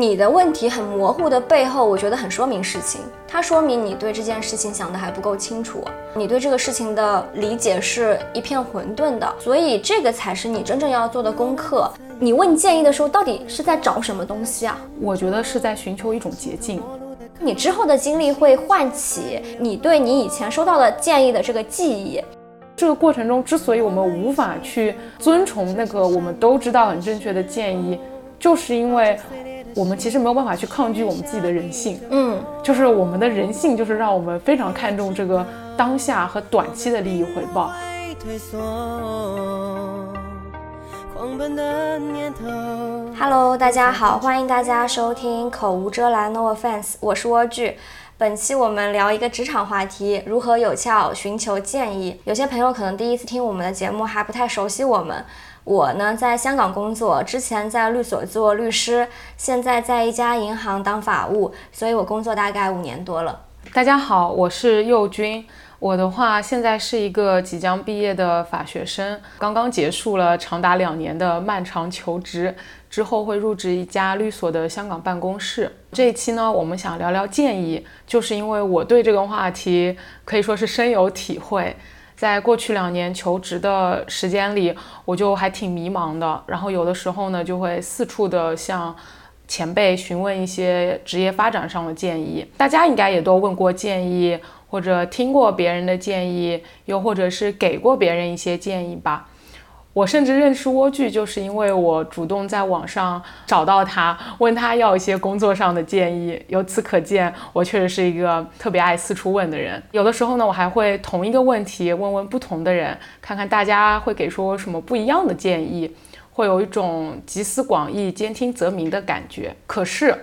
你的问题很模糊的背后，我觉得很说明事情。它说明你对这件事情想的还不够清楚，你对这个事情的理解是一片混沌的。所以这个才是你真正要做的功课。你问建议的时候，到底是在找什么东西啊？我觉得是在寻求一种捷径。你之后的经历会唤起你对你以前收到的建议的这个记忆。这个过程中，之所以我们无法去遵从那个我们都知道很正确的建议，就是因为。我们其实没有办法去抗拒我们自己的人性，嗯，就是我们的人性，就是让我们非常看重这个当下和短期的利益回报。Hello，大家好，欢迎大家收听口无遮拦，No offense，我是蜗苣。本期我们聊一个职场话题，如何有效寻求建议。有些朋友可能第一次听我们的节目，还不太熟悉我们。我呢，在香港工作，之前在律所做律师，现在在一家银行当法务，所以我工作大概五年多了。大家好，我是佑君。我的话，现在是一个即将毕业的法学生，刚刚结束了长达两年的漫长求职，之后会入职一家律所的香港办公室。这一期呢，我们想聊聊建议，就是因为我对这个话题可以说是深有体会。在过去两年求职的时间里，我就还挺迷茫的。然后有的时候呢，就会四处的向前辈询问一些职业发展上的建议。大家应该也都问过建议，或者听过别人的建议，又或者是给过别人一些建议吧。我甚至认识蜗苣，就是因为我主动在网上找到他，问他要一些工作上的建议。由此可见，我确实是一个特别爱四处问的人。有的时候呢，我还会同一个问题问问不同的人，看看大家会给出什么不一样的建议，会有一种集思广益、兼听则明的感觉。可是，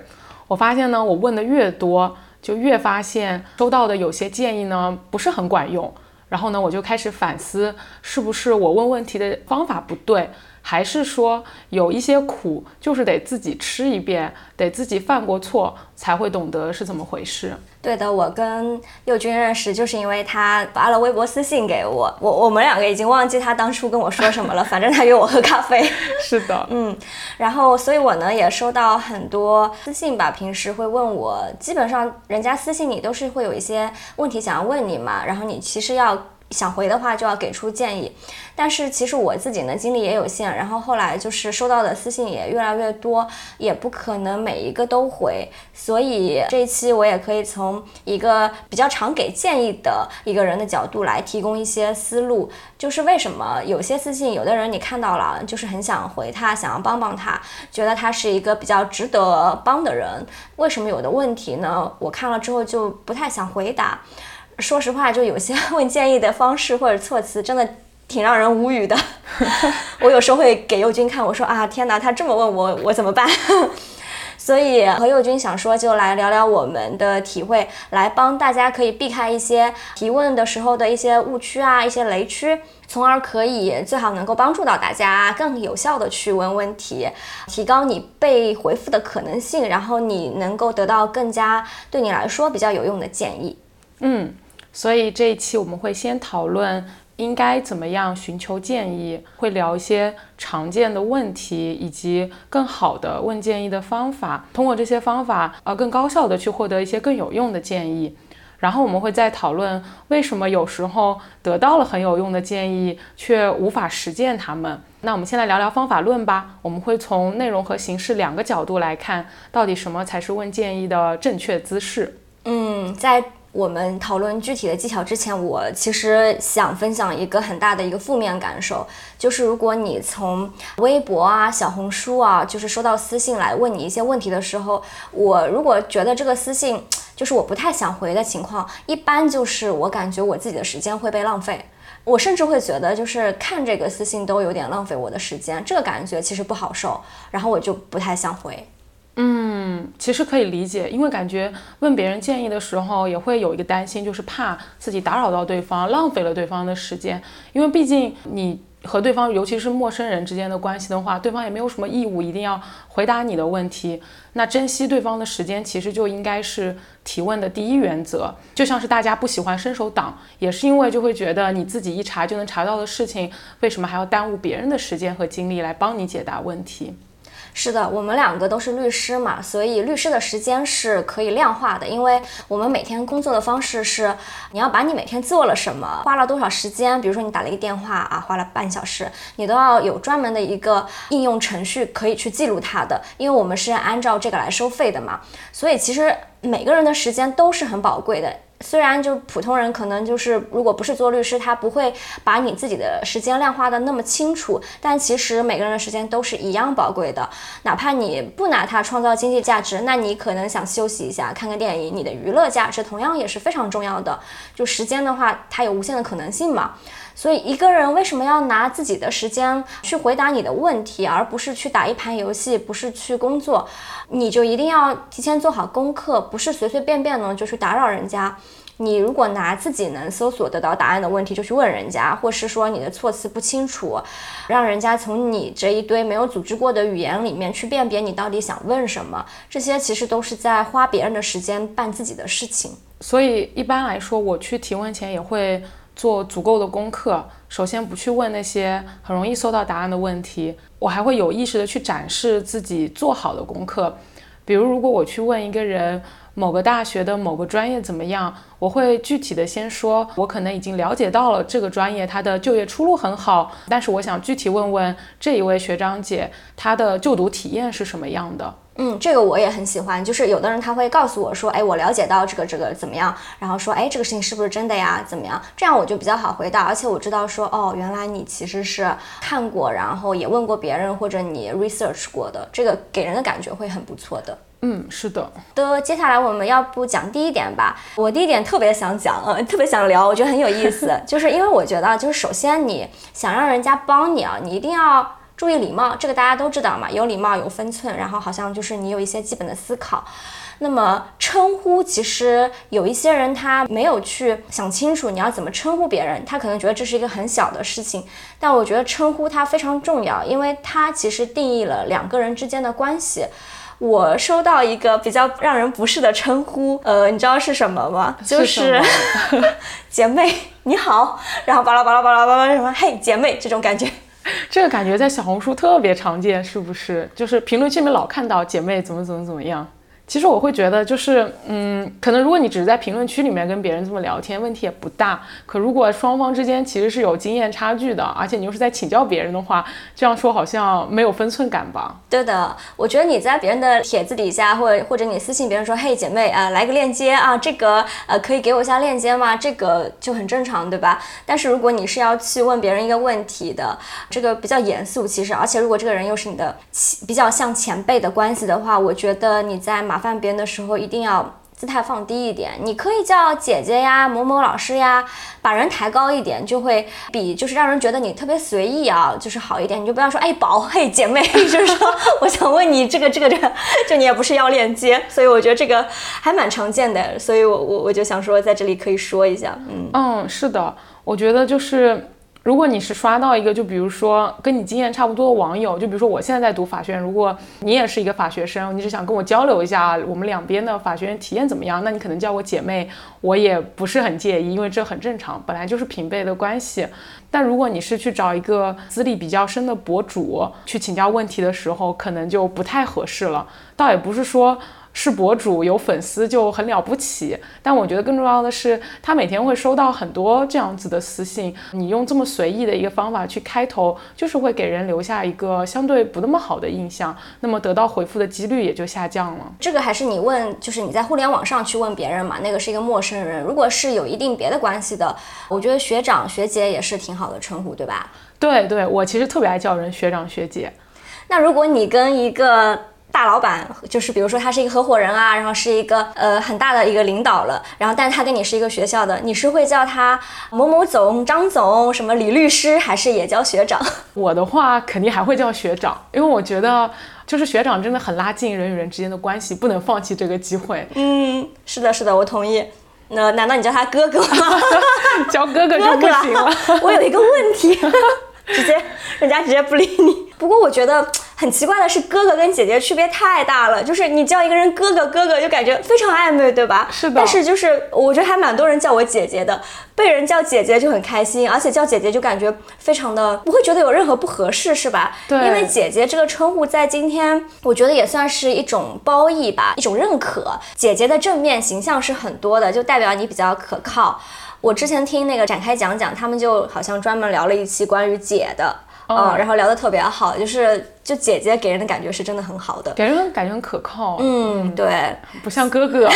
我发现呢，我问的越多，就越发现收到的有些建议呢，不是很管用。然后呢，我就开始反思，是不是我问问题的方法不对，还是说有一些苦就是得自己吃一遍，得自己犯过错才会懂得是怎么回事？对的，我跟佑君认识就是因为他发了微博私信给我，我我们两个已经忘记他当初跟我说什么了，反正他约我喝咖啡。是的，嗯，然后所以我呢也收到很多私信吧，平时会问我，基本上人家私信你都是会有一些问题想要问你嘛，然后你其实要。想回的话就要给出建议，但是其实我自己呢精力也有限，然后后来就是收到的私信也越来越多，也不可能每一个都回，所以这一期我也可以从一个比较常给建议的一个人的角度来提供一些思路，就是为什么有些私信有的人你看到了就是很想回他，想要帮帮他，觉得他是一个比较值得帮的人，为什么有的问题呢？我看了之后就不太想回答。说实话，就有些 问建议的方式或者措辞，真的挺让人无语的。我有时候会给佑君看，我说啊，天哪，他这么问我，我怎么办？所以和佑君想说，就来聊聊我们的体会，来帮大家可以避开一些提问的时候的一些误区啊，一些雷区，从而可以最好能够帮助到大家更有效的去问问题，提高你被回复的可能性，然后你能够得到更加对你来说比较有用的建议。嗯。所以这一期我们会先讨论应该怎么样寻求建议，会聊一些常见的问题以及更好的问建议的方法，通过这些方法，呃，更高效的去获得一些更有用的建议。然后我们会再讨论为什么有时候得到了很有用的建议却无法实践它们。那我们先来聊聊方法论吧。我们会从内容和形式两个角度来看，到底什么才是问建议的正确姿势。嗯，在。我们讨论具体的技巧之前，我其实想分享一个很大的一个负面感受，就是如果你从微博啊、小红书啊，就是收到私信来问你一些问题的时候，我如果觉得这个私信就是我不太想回的情况，一般就是我感觉我自己的时间会被浪费，我甚至会觉得就是看这个私信都有点浪费我的时间，这个感觉其实不好受，然后我就不太想回。嗯，其实可以理解，因为感觉问别人建议的时候，也会有一个担心，就是怕自己打扰到对方，浪费了对方的时间。因为毕竟你和对方，尤其是陌生人之间的关系的话，对方也没有什么义务一定要回答你的问题。那珍惜对方的时间，其实就应该是提问的第一原则。就像是大家不喜欢伸手党，也是因为就会觉得你自己一查就能查到的事情，为什么还要耽误别人的时间和精力来帮你解答问题？是的，我们两个都是律师嘛，所以律师的时间是可以量化的，因为我们每天工作的方式是，你要把你每天做了什么，花了多少时间，比如说你打了一个电话啊，花了半小时，你都要有专门的一个应用程序可以去记录它的，因为我们是按照这个来收费的嘛，所以其实每个人的时间都是很宝贵的。虽然就普通人可能就是如果不是做律师，他不会把你自己的时间量化的那么清楚，但其实每个人的时间都是一样宝贵的。哪怕你不拿它创造经济价值，那你可能想休息一下，看个电影，你的娱乐价值同样也是非常重要的。就时间的话，它有无限的可能性嘛。所以一个人为什么要拿自己的时间去回答你的问题，而不是去打一盘游戏，不是去工作？你就一定要提前做好功课，不是随随便便呢就去打扰人家。你如果拿自己能搜索得到答案的问题就去问人家，或是说你的措辞不清楚，让人家从你这一堆没有组织过的语言里面去辨别你到底想问什么，这些其实都是在花别人的时间办自己的事情。所以一般来说，我去提问前也会。做足够的功课，首先不去问那些很容易搜到答案的问题，我还会有意识的去展示自己做好的功课。比如，如果我去问一个人某个大学的某个专业怎么样，我会具体的先说，我可能已经了解到了这个专业它的就业出路很好，但是我想具体问问这一位学长姐，她的就读体验是什么样的。嗯，这个我也很喜欢。就是有的人他会告诉我说，哎，我了解到这个这个怎么样，然后说，哎，这个事情是不是真的呀？怎么样？这样我就比较好回答，而且我知道说，哦，原来你其实是看过，然后也问过别人，或者你 research 过的，这个给人的感觉会很不错的。嗯，是的。的，接下来我们要不讲第一点吧？我第一点特别想讲，呃，特别想聊，我觉得很有意思，就是因为我觉得，就是首先你想让人家帮你啊，你一定要。注意礼貌，这个大家都知道嘛，有礼貌有分寸，然后好像就是你有一些基本的思考。那么称呼，其实有一些人他没有去想清楚你要怎么称呼别人，他可能觉得这是一个很小的事情，但我觉得称呼它非常重要，因为它其实定义了两个人之间的关系。我收到一个比较让人不适的称呼，呃，你知道是什么吗？就是 姐妹你好，然后巴拉巴拉巴拉巴拉什么，嘿姐妹这种感觉。这个感觉在小红书特别常见，是不是？就是评论区里面老看到姐妹怎么怎么怎么样。其实我会觉得，就是，嗯，可能如果你只是在评论区里面跟别人这么聊天，问题也不大。可如果双方之间其实是有经验差距的，而且你又是在请教别人的话，这样说好像没有分寸感吧？对的，我觉得你在别人的帖子底下，或者或者你私信别人说，嘿，姐妹啊，来个链接啊，这个呃，可以给我一下链接吗？这个就很正常，对吧？但是如果你是要去问别人一个问题的，这个比较严肃，其实，而且如果这个人又是你的比较像前辈的关系的话，我觉得你在马。麻烦别人的时候一定要姿态放低一点，你可以叫姐姐呀、某某老师呀，把人抬高一点，就会比就是让人觉得你特别随意啊，就是好一点。你就不要说哎宝嘿姐妹，就是说我想问你这个这个这个，就你也不是要链接，所以我觉得这个还蛮常见的，所以我我我就想说在这里可以说一下，嗯嗯是的，我觉得就是。如果你是刷到一个，就比如说跟你经验差不多的网友，就比如说我现在在读法学院，如果你也是一个法学生，你是想跟我交流一下我们两边的法学院体验怎么样，那你可能叫我姐妹，我也不是很介意，因为这很正常，本来就是平辈的关系。但如果你是去找一个资历比较深的博主去请教问题的时候，可能就不太合适了。倒也不是说。是博主有粉丝就很了不起，但我觉得更重要的是，他每天会收到很多这样子的私信。你用这么随意的一个方法去开头，就是会给人留下一个相对不那么好的印象，那么得到回复的几率也就下降了。这个还是你问，就是你在互联网上去问别人嘛，那个是一个陌生人。如果是有一定别的关系的，我觉得学长学姐也是挺好的称呼，对吧？对对，我其实特别爱叫人学长学姐。那如果你跟一个大老板就是比如说他是一个合伙人啊，然后是一个呃很大的一个领导了，然后但是他跟你是一个学校的，你是会叫他某某总、张总、什么李律师，还是也叫学长？我的话肯定还会叫学长，因为我觉得就是学长真的很拉近人与人之间的关系，不能放弃这个机会。嗯，是的，是的，我同意。那难道你叫他哥哥吗？叫哥哥就不行了。我有一个问题，直接 人家直接不理你。不过我觉得。很奇怪的是，哥哥跟姐姐区别太大了，就是你叫一个人哥哥哥哥，就感觉非常暧昧，对吧？是的。但是就是我觉得还蛮多人叫我姐姐的，被人叫姐姐就很开心，而且叫姐姐就感觉非常的不会觉得有任何不合适，是吧？对。因为姐姐这个称呼在今天，我觉得也算是一种褒义吧，一种认可。姐姐的正面形象是很多的，就代表你比较可靠。我之前听那个展开讲讲，他们就好像专门聊了一期关于姐的。嗯，然后聊得特别好，就是就姐姐给人的感觉是真的很好的，给人感觉很可靠。嗯，对，不像哥哥。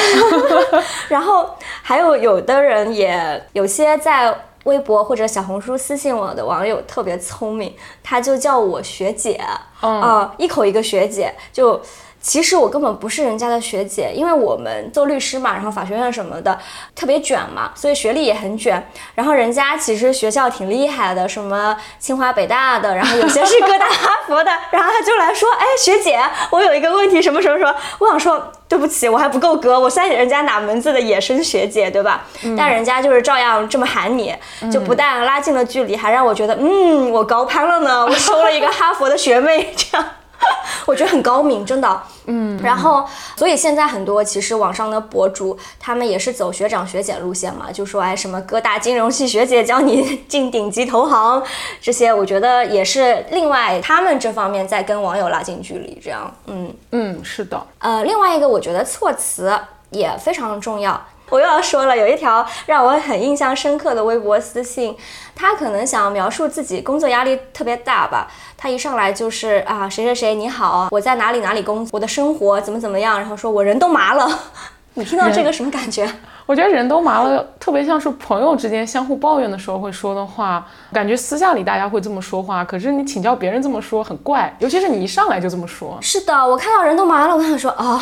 然后还有有的人也有些在微博或者小红书私信我的网友特别聪明，他就叫我学姐，啊，一口一个学姐就。其实我根本不是人家的学姐，因为我们做律师嘛，然后法学院什么的特别卷嘛，所以学历也很卷。然后人家其实学校挺厉害的，什么清华北大的，然后有些是各大哈佛的。然后他就来说，哎，学姐，我有一个问题，什么什么什么。我想说，对不起，我还不够格，我算人家哪门子的野生学姐，对吧？但人家就是照样这么喊你，就不但拉近了距离，还让我觉得，嗯，我高攀了呢，我收了一个哈佛的学妹，这样。我觉得很高明，真的。嗯，然后，所以现在很多其实网上的博主，他们也是走学长学姐路线嘛，就说哎什么各大金融系学姐教你进顶级投行，这些我觉得也是另外他们这方面在跟网友拉近距离，这样。嗯嗯，是的。呃，另外一个我觉得措辞也非常重要。我又要说了，有一条让我很印象深刻的微博私信，他可能想描述自己工作压力特别大吧。他一上来就是啊，谁谁谁你好，我在哪里哪里工作，我的生活怎么怎么样，然后说我人都麻了。你听到这个什么感觉？我觉得人都麻了，特别像是朋友之间相互抱怨的时候会说的话，感觉私下里大家会这么说话，可是你请教别人这么说很怪，尤其是你一上来就这么说。是的，我看到人都麻了，我想说啊，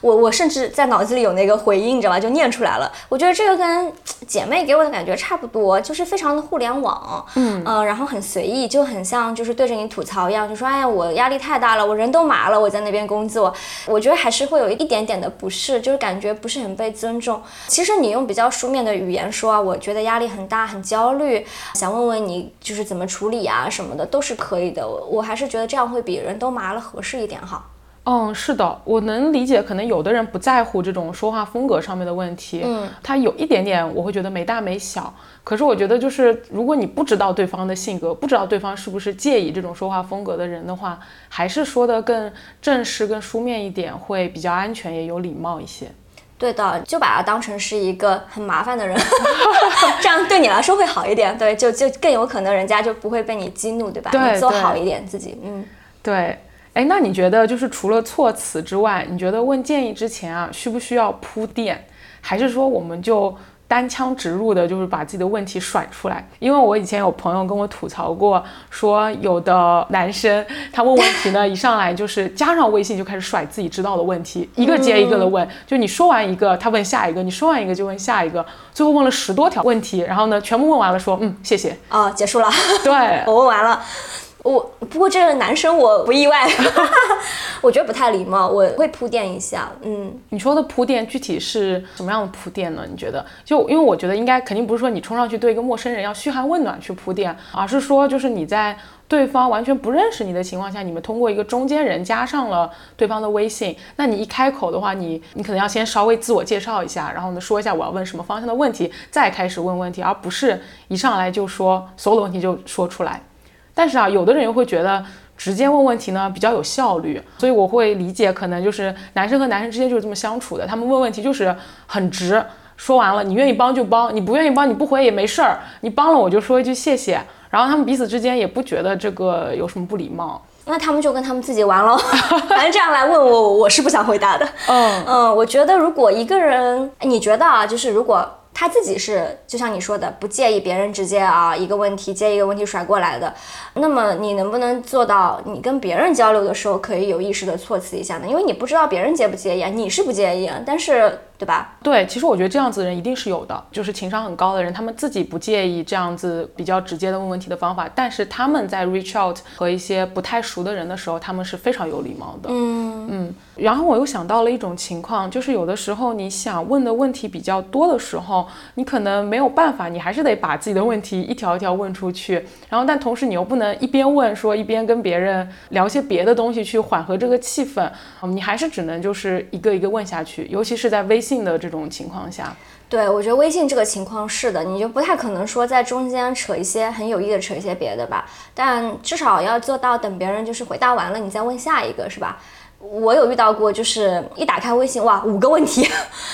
我我甚至在脑子里有那个回应，你知道吧？就念出来了。我觉得这个跟姐妹给我的感觉差不多，就是非常的互联网，嗯嗯，然后很随意，就很像就是对着你吐槽一样，就说哎呀，我压力太大了，我人都麻了，我在那边工作，我觉得还是会有一点点的不适，就是感觉不是很被尊重。其实。你用比较书面的语言说啊，我觉得压力很大，很焦虑，想问问你就是怎么处理啊什么的都是可以的。我还是觉得这样会比人都麻了合适一点哈。嗯，是的，我能理解，可能有的人不在乎这种说话风格上面的问题，嗯，他有一点点我会觉得没大没小。可是我觉得就是如果你不知道对方的性格，不知道对方是不是介意这种说话风格的人的话，还是说的更正式、更书面一点会比较安全，也有礼貌一些。对的，就把他当成是一个很麻烦的人，这样对你来说会好一点。对，就就更有可能人家就不会被你激怒，对吧？对，做好一点自己。嗯，对。哎，那你觉得就是除了措辞之外，你觉得问建议之前啊，需不需要铺垫，还是说我们就？单枪直入的，就是把自己的问题甩出来。因为我以前有朋友跟我吐槽过，说有的男生他问问题呢，一上来就是加上微信就开始甩自己知道的问题，一个接一个的问。就你说完一个，他问下一个，你说完一个就问下一个，最后问了十多条问题，然后呢，全部问完了，说嗯，谢谢，啊，结束了。对，我问完了。我不过这个男生我不意外，我觉得不太礼貌，我会铺垫一下。嗯，你说的铺垫具体是什么样的铺垫呢？你觉得？就因为我觉得应该肯定不是说你冲上去对一个陌生人要嘘寒问暖去铺垫，而是说就是你在对方完全不认识你的情况下，你们通过一个中间人加上了对方的微信，那你一开口的话，你你可能要先稍微自我介绍一下，然后呢说一下我要问什么方向的问题，再开始问问题，而不是一上来就说所有的问题就说出来。但是啊，有的人又会觉得直接问问题呢比较有效率，所以我会理解，可能就是男生和男生之间就是这么相处的，他们问问题就是很直，说完了，你愿意帮就帮，你不愿意帮你不回也没事儿，你帮了我就说一句谢谢，然后他们彼此之间也不觉得这个有什么不礼貌，那他们就跟他们自己玩喽，反正这样来问我，我是不想回答的。嗯嗯，我觉得如果一个人，你觉得啊，就是如果。他自己是就像你说的，不介意别人直接啊一个问题接一个问题甩过来的。那么你能不能做到，你跟别人交流的时候可以有意识的措辞一下呢？因为你不知道别人介不介意啊，你是不介意啊，但是对吧？对，其实我觉得这样子的人一定是有的，就是情商很高的人，他们自己不介意这样子比较直接的问问题的方法，但是他们在 reach out 和一些不太熟的人的时候，他们是非常有礼貌的。嗯嗯，然后我又想到了一种情况，就是有的时候你想问的问题比较多的时候，你可能没有办法，你还是得把自己的问题一条一条问出去，然后但同时你又不能一边问说一边跟别人聊些别的东西去缓和这个气氛，嗯，你还是只能就是一个一个问下去，尤其是在微信的这种情况下。对，我觉得微信这个情况是的，你就不太可能说在中间扯一些很有意的扯一些别的吧，但至少要做到等别人就是回答完了，你再问下一个，是吧？我有遇到过，就是一打开微信，哇，五个问题，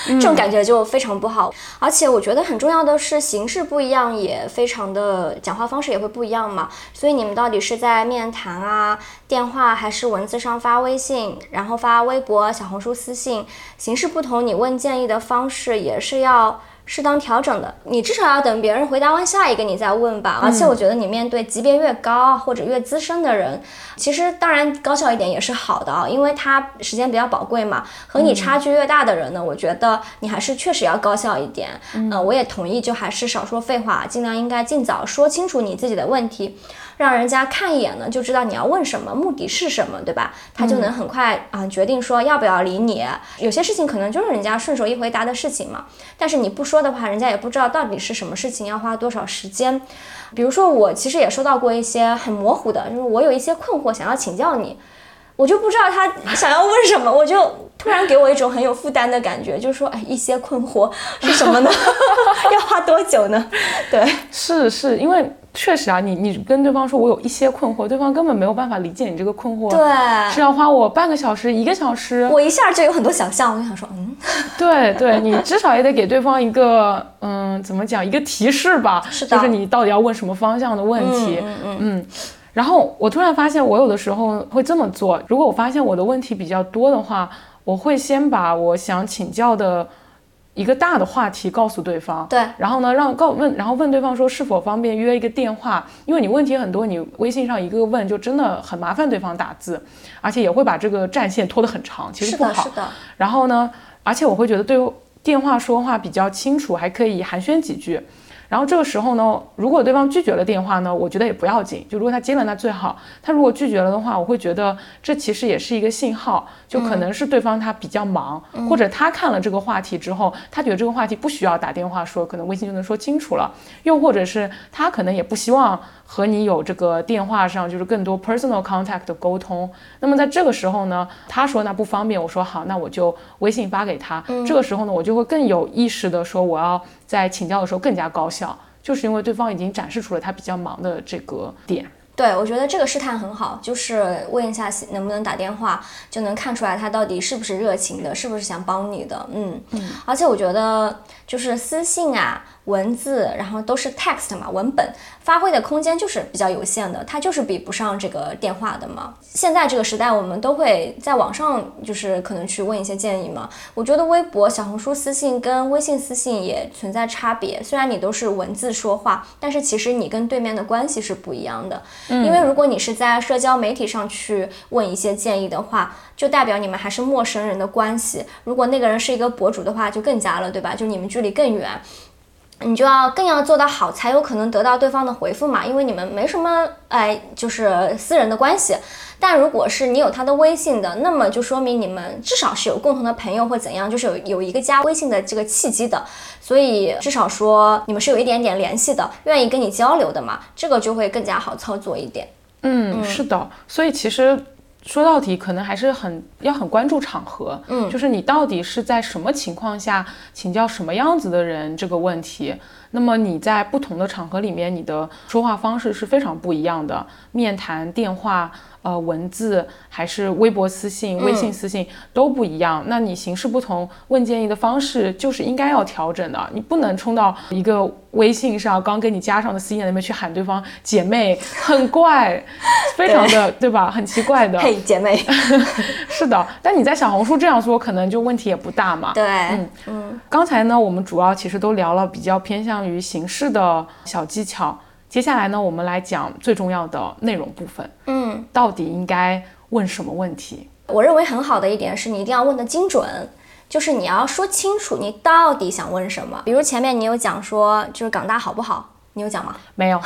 这种感觉就非常不好。而且我觉得很重要的是，形式不一样，也非常的讲话方式也会不一样嘛。所以你们到底是在面谈啊、电话，还是文字上发微信，然后发微博、小红书私信，形式不同，你问建议的方式也是要。适当调整的，你至少要等别人回答完下一个你再问吧。而且我觉得你面对级别越高或者越资深的人，其实当然高效一点也是好的啊，因为他时间比较宝贵嘛。和你差距越大的人呢，我觉得你还是确实要高效一点。嗯，我也同意，就还是少说废话，尽量应该尽早说清楚你自己的问题。让人家看一眼呢，就知道你要问什么，目的是什么，对吧？他就能很快啊决定说要不要理你。有些事情可能就是人家顺手一回答的事情嘛，但是你不说的话，人家也不知道到底是什么事情，要花多少时间。比如说我其实也收到过一些很模糊的，就是我有一些困惑想要请教你，我就不知道他 想要问什么，我就突然给我一种很有负担的感觉，就是说哎一些困惑是什么呢？要花多久呢？对，是是因为。确实啊，你你跟对方说，我有一些困惑，对方根本没有办法理解你这个困惑，对，是要花我半个小时、一个小时，我一下就有很多想象，我就想说，嗯，对对，你至少也得给对方一个，嗯，怎么讲，一个提示吧，是的，就是你到底要问什么方向的问题，嗯嗯。嗯，然后我突然发现，我有的时候会这么做，如果我发现我的问题比较多的话，我会先把我想请教的。一个大的话题告诉对方，对，然后呢，让告问，然后问对方说是否方便约一个电话，因为你问题很多，你微信上一个个问就真的很麻烦对方打字，而且也会把这个战线拖得很长，其实不好。是的。然后呢，而且我会觉得对电话说话比较清楚，还可以寒暄几句。然后这个时候呢，如果对方拒绝了电话呢，我觉得也不要紧。就如果他接了，那最好。他如果拒绝了的话，我会觉得这其实也是一个信号，就可能是对方他比较忙，或者他看了这个话题之后，他觉得这个话题不需要打电话说，可能微信就能说清楚了。又或者是他可能也不希望和你有这个电话上就是更多 personal contact 的沟通。那么在这个时候呢，他说那不方便，我说好，那我就微信发给他。这个时候呢，我就会更有意识的说我要。在请教的时候更加高效，就是因为对方已经展示出了他比较忙的这个点。对，我觉得这个试探很好，就是问一下能不能打电话，就能看出来他到底是不是热情的，是不是想帮你的。嗯嗯。而且我觉得就是私信啊。文字，然后都是 text 嘛，文本发挥的空间就是比较有限的，它就是比不上这个电话的嘛。现在这个时代，我们都会在网上，就是可能去问一些建议嘛。我觉得微博、小红书私信跟微信私信也存在差别，虽然你都是文字说话，但是其实你跟对面的关系是不一样的。嗯，因为如果你是在社交媒体上去问一些建议的话，就代表你们还是陌生人的关系。如果那个人是一个博主的话，就更加了，对吧？就你们距离更远。你就要更要做到好，才有可能得到对方的回复嘛，因为你们没什么哎，就是私人的关系。但如果是你有他的微信的，那么就说明你们至少是有共同的朋友或怎样，就是有有一个加微信的这个契机的，所以至少说你们是有一点点联系的，愿意跟你交流的嘛，这个就会更加好操作一点。嗯，是的，所以其实。说到底，可能还是很要很关注场合，嗯，就是你到底是在什么情况下请教什么样子的人这个问题。那么你在不同的场合里面，你的说话方式是非常不一样的，面谈、电话。呃，文字还是微博私信、微信私信都不一样。那你形式不同，问建议的方式就是应该要调整的。你不能冲到一个微信上刚给你加上的私信里面去喊对方姐妹，很怪，非常的对吧？很奇怪的。嘿，姐妹。是的，但你在小红书这样说，可能就问题也不大嘛。对，嗯嗯。刚才呢，我们主要其实都聊了比较偏向于形式的小技巧。接下来呢，我们来讲最重要的内容部分。嗯，到底应该问什么问题？我认为很好的一点是你一定要问的精准。就是你要说清楚你到底想问什么。比如前面你有讲说，就是港大好不好？你有讲吗？没有。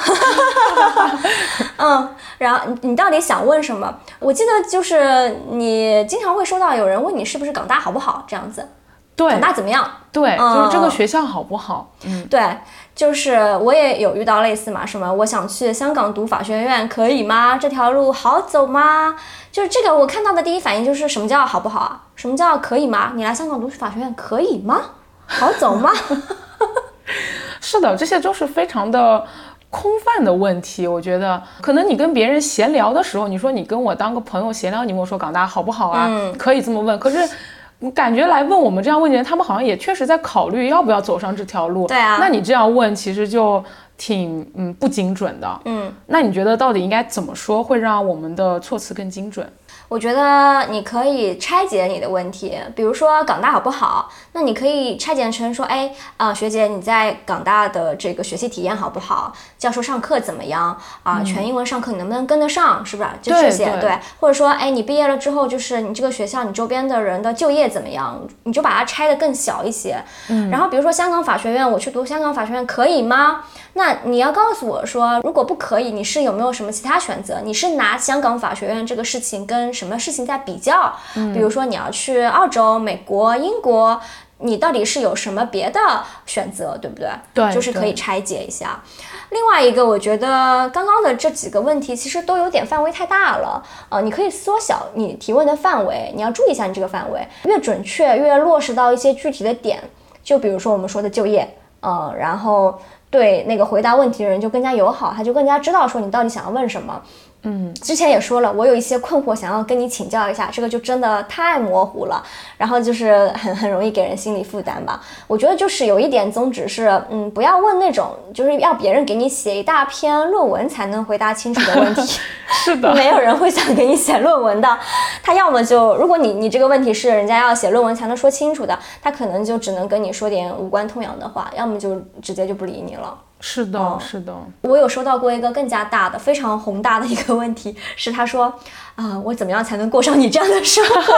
嗯，然后你你到底想问什么？我记得就是你经常会收到有人问你是不是港大好不好这样子，对，港大怎么样？对，就是这个学校好不好？嗯，对，就是我也有遇到类似嘛，什么我想去香港读法学院，可以吗？这条路好走吗？就是这个，我看到的第一反应就是什么叫好不好啊？什么叫可以吗？你来香港读法学院可以吗？好走吗？是的，这些都是非常的空泛的问题。我觉得，可能你跟别人闲聊的时候，你说你跟我当个朋友闲聊，你跟我说港大好不好啊？可以这么问。可是，感觉来问我们这样问的人，他们好像也确实在考虑要不要走上这条路。对啊。那你这样问，其实就挺嗯不精准的。嗯。那你觉得到底应该怎么说，会让我们的措辞更精准？我觉得你可以拆解你的问题，比如说港大好不好？那你可以拆解成说，哎，啊，学姐你在港大的这个学习体验好不好？教授上课怎么样？啊，全英文上课你能不能跟得上？是不是？就这些，对。或者说，哎，你毕业了之后，就是你这个学校你周边的人的就业怎么样？你就把它拆得更小一些。嗯。然后比如说香港法学院，我去读香港法学院可以吗？那你要告诉我说，如果不可以，你是有没有什么其他选择？你是拿香港法学院这个事情跟什么事情在比较？比如说你要去澳洲、美国、英国，你到底是有什么别的选择，对不对？对，就是可以拆解一下。另外一个，我觉得刚刚的这几个问题其实都有点范围太大了，呃，你可以缩小你提问的范围，你要注意一下你这个范围，越准确越落实到一些具体的点。就比如说我们说的就业，呃，然后。对那个回答问题的人就更加友好，他就更加知道说你到底想要问什么。嗯，之前也说了，我有一些困惑想要跟你请教一下，这个就真的太模糊了，然后就是很很容易给人心理负担吧。我觉得就是有一点宗旨是，嗯，不要问那种就是要别人给你写一大篇论文才能回答清楚的问题。是的，没有人会想给你写论文的。他要么就，如果你你这个问题是人家要写论文才能说清楚的，他可能就只能跟你说点无关痛痒的话，要么就直接就不理你了。是的，是的，我有收到过一个更加大的、非常宏大的一个问题，是他说啊，我怎么样才能过上你这样的生活？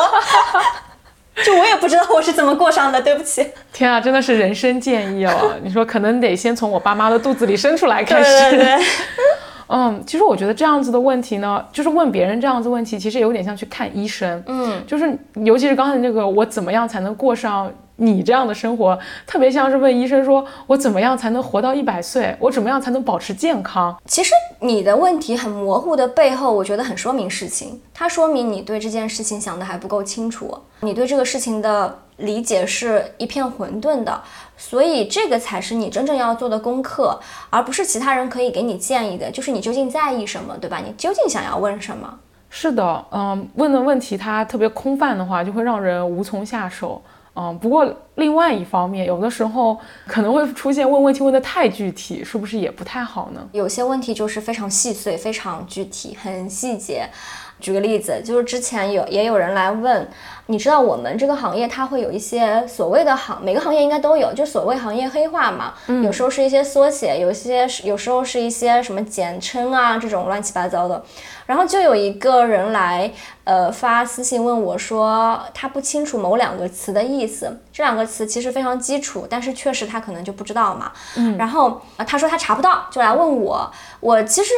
就我也不知道我是怎么过上的，对不起。天啊，真的是人生建议哦。你说可能得先从我爸妈的肚子里生出来开始。对对对。嗯，其实我觉得这样子的问题呢，就是问别人这样子问题，其实有点像去看医生。嗯，就是尤其是刚才那个，我怎么样才能过上？你这样的生活，特别像是问医生说：“我怎么样才能活到一百岁？我怎么样才能保持健康？”其实你的问题很模糊的背后，我觉得很说明事情。它说明你对这件事情想的还不够清楚，你对这个事情的理解是一片混沌的。所以这个才是你真正要做的功课，而不是其他人可以给你建议的。就是你究竟在意什么，对吧？你究竟想要问什么？是的，嗯，问的问题它特别空泛的话，就会让人无从下手。嗯，不过另外一方面，有的时候可能会出现问问题问的太具体，是不是也不太好呢？有些问题就是非常细碎、非常具体、很细节。举个例子，就是之前有也有人来问，你知道我们这个行业它会有一些所谓的行，每个行业应该都有，就所谓行业黑话嘛。嗯。有时候是一些缩写，有些有时候是一些什么简称啊，这种乱七八糟的。然后就有一个人来，呃，发私信问我说，他不清楚某两个词的意思。这两个词其实非常基础，但是确实他可能就不知道嘛。嗯。然后他说他查不到，就来问我。我其实。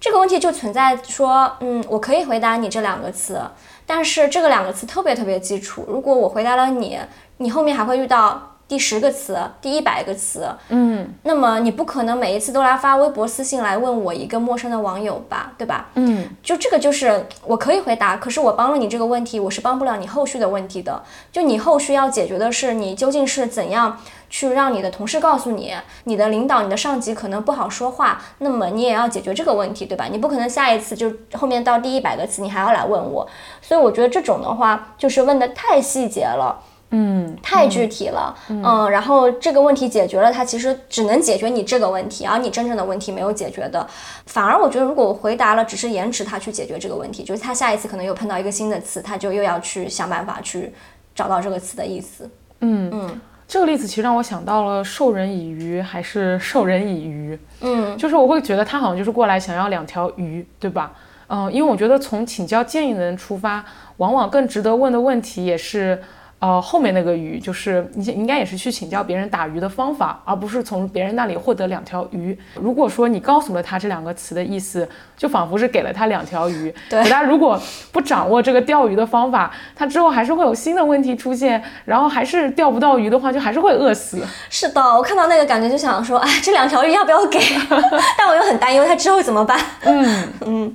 这个问题就存在说，嗯，我可以回答你这两个词，但是这个两个词特别特别基础。如果我回答了你，你后面还会遇到第十个词、第一百个词，嗯，那么你不可能每一次都来发微博私信来问我一个陌生的网友吧，对吧？嗯，就这个就是我可以回答，可是我帮了你这个问题，我是帮不了你后续的问题的。就你后续要解决的是，你究竟是怎样。去让你的同事告诉你，你的领导、你的上级可能不好说话，那么你也要解决这个问题，对吧？你不可能下一次就后面到第一百个词，你还要来问我，所以我觉得这种的话就是问的太细节了，嗯，太具体了，嗯，然后这个问题解决了，它其实只能解决你这个问题，而你真正的问题没有解决的，反而我觉得如果我回答了，只是延迟他去解决这个问题，就是他下一次可能又碰到一个新的词，他就又要去想办法去找到这个词的意思，嗯。嗯。这个例子其实让我想到了授人以鱼还是授人以渔，嗯，就是我会觉得他好像就是过来想要两条鱼，对吧？嗯，因为我觉得从请教建议的人出发，往往更值得问的问题也是，呃，后面那个鱼就是你应该也是去请教别人打鱼的方法，而不是从别人那里获得两条鱼。如果说你告诉了他这两个词的意思，就仿佛是给了他两条鱼。对。他如果不掌握这个钓鱼的方法，他之后还是会有新的问题出现，然后还是钓不到鱼的话，就还是会饿死。是的，我看到那个感觉就想说，哎，这两条鱼要不要给？但我又很担忧他之后怎么办。嗯 嗯。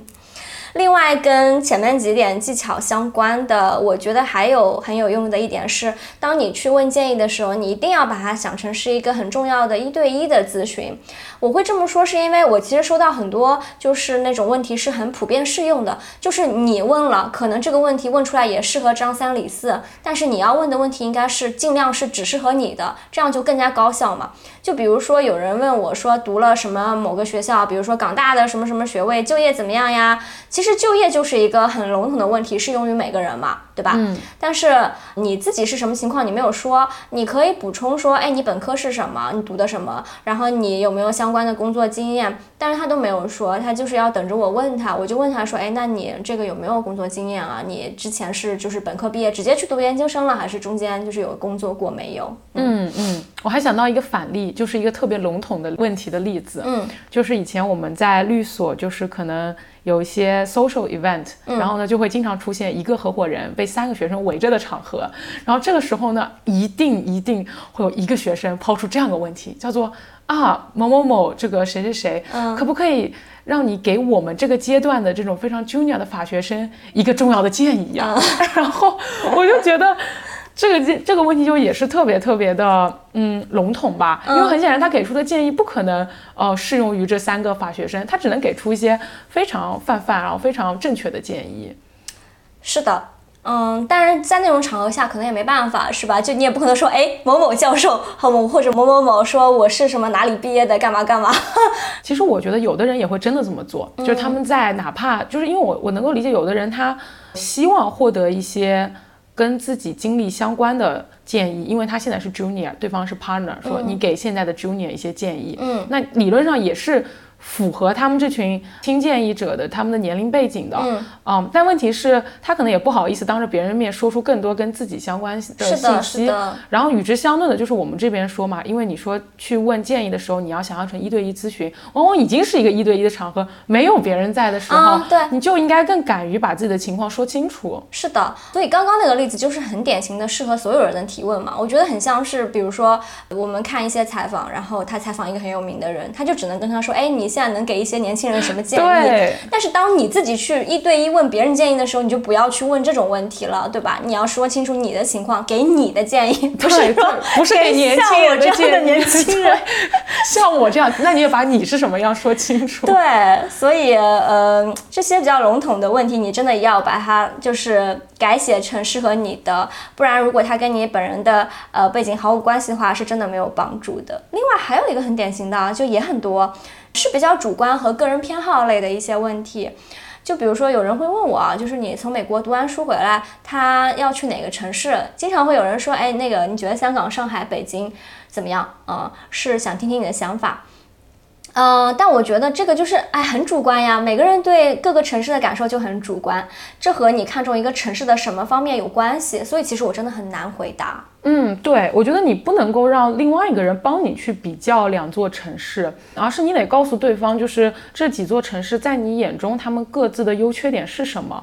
另外，跟前面几点技巧相关的，我觉得还有很有用的一点是，当你去问建议的时候，你一定要把它想成是一个很重要的一对一的咨询。我会这么说，是因为我其实收到很多就是那种问题是很普遍适用的，就是你问了，可能这个问题问出来也适合张三李四，但是你要问的问题应该是尽量是只适合你的，这样就更加高效嘛。就比如说有人问我说，读了什么某个学校，比如说港大的什么什么学位，就业怎么样呀？其实就业就是一个很笼统的问题，适用于每个人嘛，对吧？嗯。但是你自己是什么情况，你没有说，你可以补充说，哎，你本科是什么？你读的什么？然后你有没有相关的工作经验？但是他都没有说，他就是要等着我问他，我就问他说，哎，那你这个有没有工作经验啊？你之前是就是本科毕业直接去读研究生了，还是中间就是有工作过没有？嗯嗯。我还想到一个反例，就是一个特别笼统的问题的例子，嗯，就是以前我们在律所，就是可能。有一些 social event，然后呢，就会经常出现一个合伙人被三个学生围着的场合，然后这个时候呢，一定一定会有一个学生抛出这样的问题，叫做啊某某某这个谁谁谁，可不可以让你给我们这个阶段的这种非常 junior 的法学生一个重要的建议呀？然后我就觉得。这个这这个问题就也是特别特别的，嗯，笼统吧，因为很显然他给出的建议不可能，呃，适用于这三个法学生，他只能给出一些非常泛泛然后非常正确的建议。是的，嗯，但是在那种场合下可能也没办法，是吧？就你也不可能说，哎，某某教授和某或者某某某说我是什么哪里毕业的，干嘛干嘛。其实我觉得有的人也会真的这么做，就是他们在哪怕就是因为我我能够理解有的人他希望获得一些。跟自己经历相关的建议，因为他现在是 junior，对方是 partner，说你给现在的 junior 一些建议，嗯，那理论上也是。符合他们这群听建议者的他们的年龄背景的，嗯，嗯，但问题是，他可能也不好意思当着别人面说出更多跟自己相关的信息。然后与之相对的，就是我们这边说嘛，因为你说去问建议的时候，你要想象成一对一咨询，往往已经是一个一对一的场合，没有别人在的时候，对，你就应该更敢于把自己的情况说清楚。是的，所以刚刚那个例子就是很典型的适合所有人的提问嘛。我觉得很像是，比如说我们看一些采访，然后他采访一个很有名的人，他就只能跟他说，哎，你现在能给一些年轻人什么建议？但是当你自己去一对一问别人建议的时候，你就不要去问这种问题了，对吧？你要说清楚你的情况，给你的建议，不是说不是给年轻人的建议。年轻人 像我这样，那你也把你是什么样说清楚。对，所以呃，这些比较笼统的问题，你真的要把它就是改写成适合你的，不然如果它跟你本人的呃背景毫无关系的话，是真的没有帮助的。另外还有一个很典型的，就也很多。是比较主观和个人偏好类的一些问题，就比如说有人会问我啊，就是你从美国读完书回来，他要去哪个城市？经常会有人说，哎，那个你觉得香港、上海、北京怎么样？嗯，是想听听你的想法。嗯，但我觉得这个就是哎，很主观呀。每个人对各个城市的感受就很主观，这和你看中一个城市的什么方面有关系。所以其实我真的很难回答。嗯，对，我觉得你不能够让另外一个人帮你去比较两座城市，而是你得告诉对方，就是这几座城市在你眼中他们各自的优缺点是什么。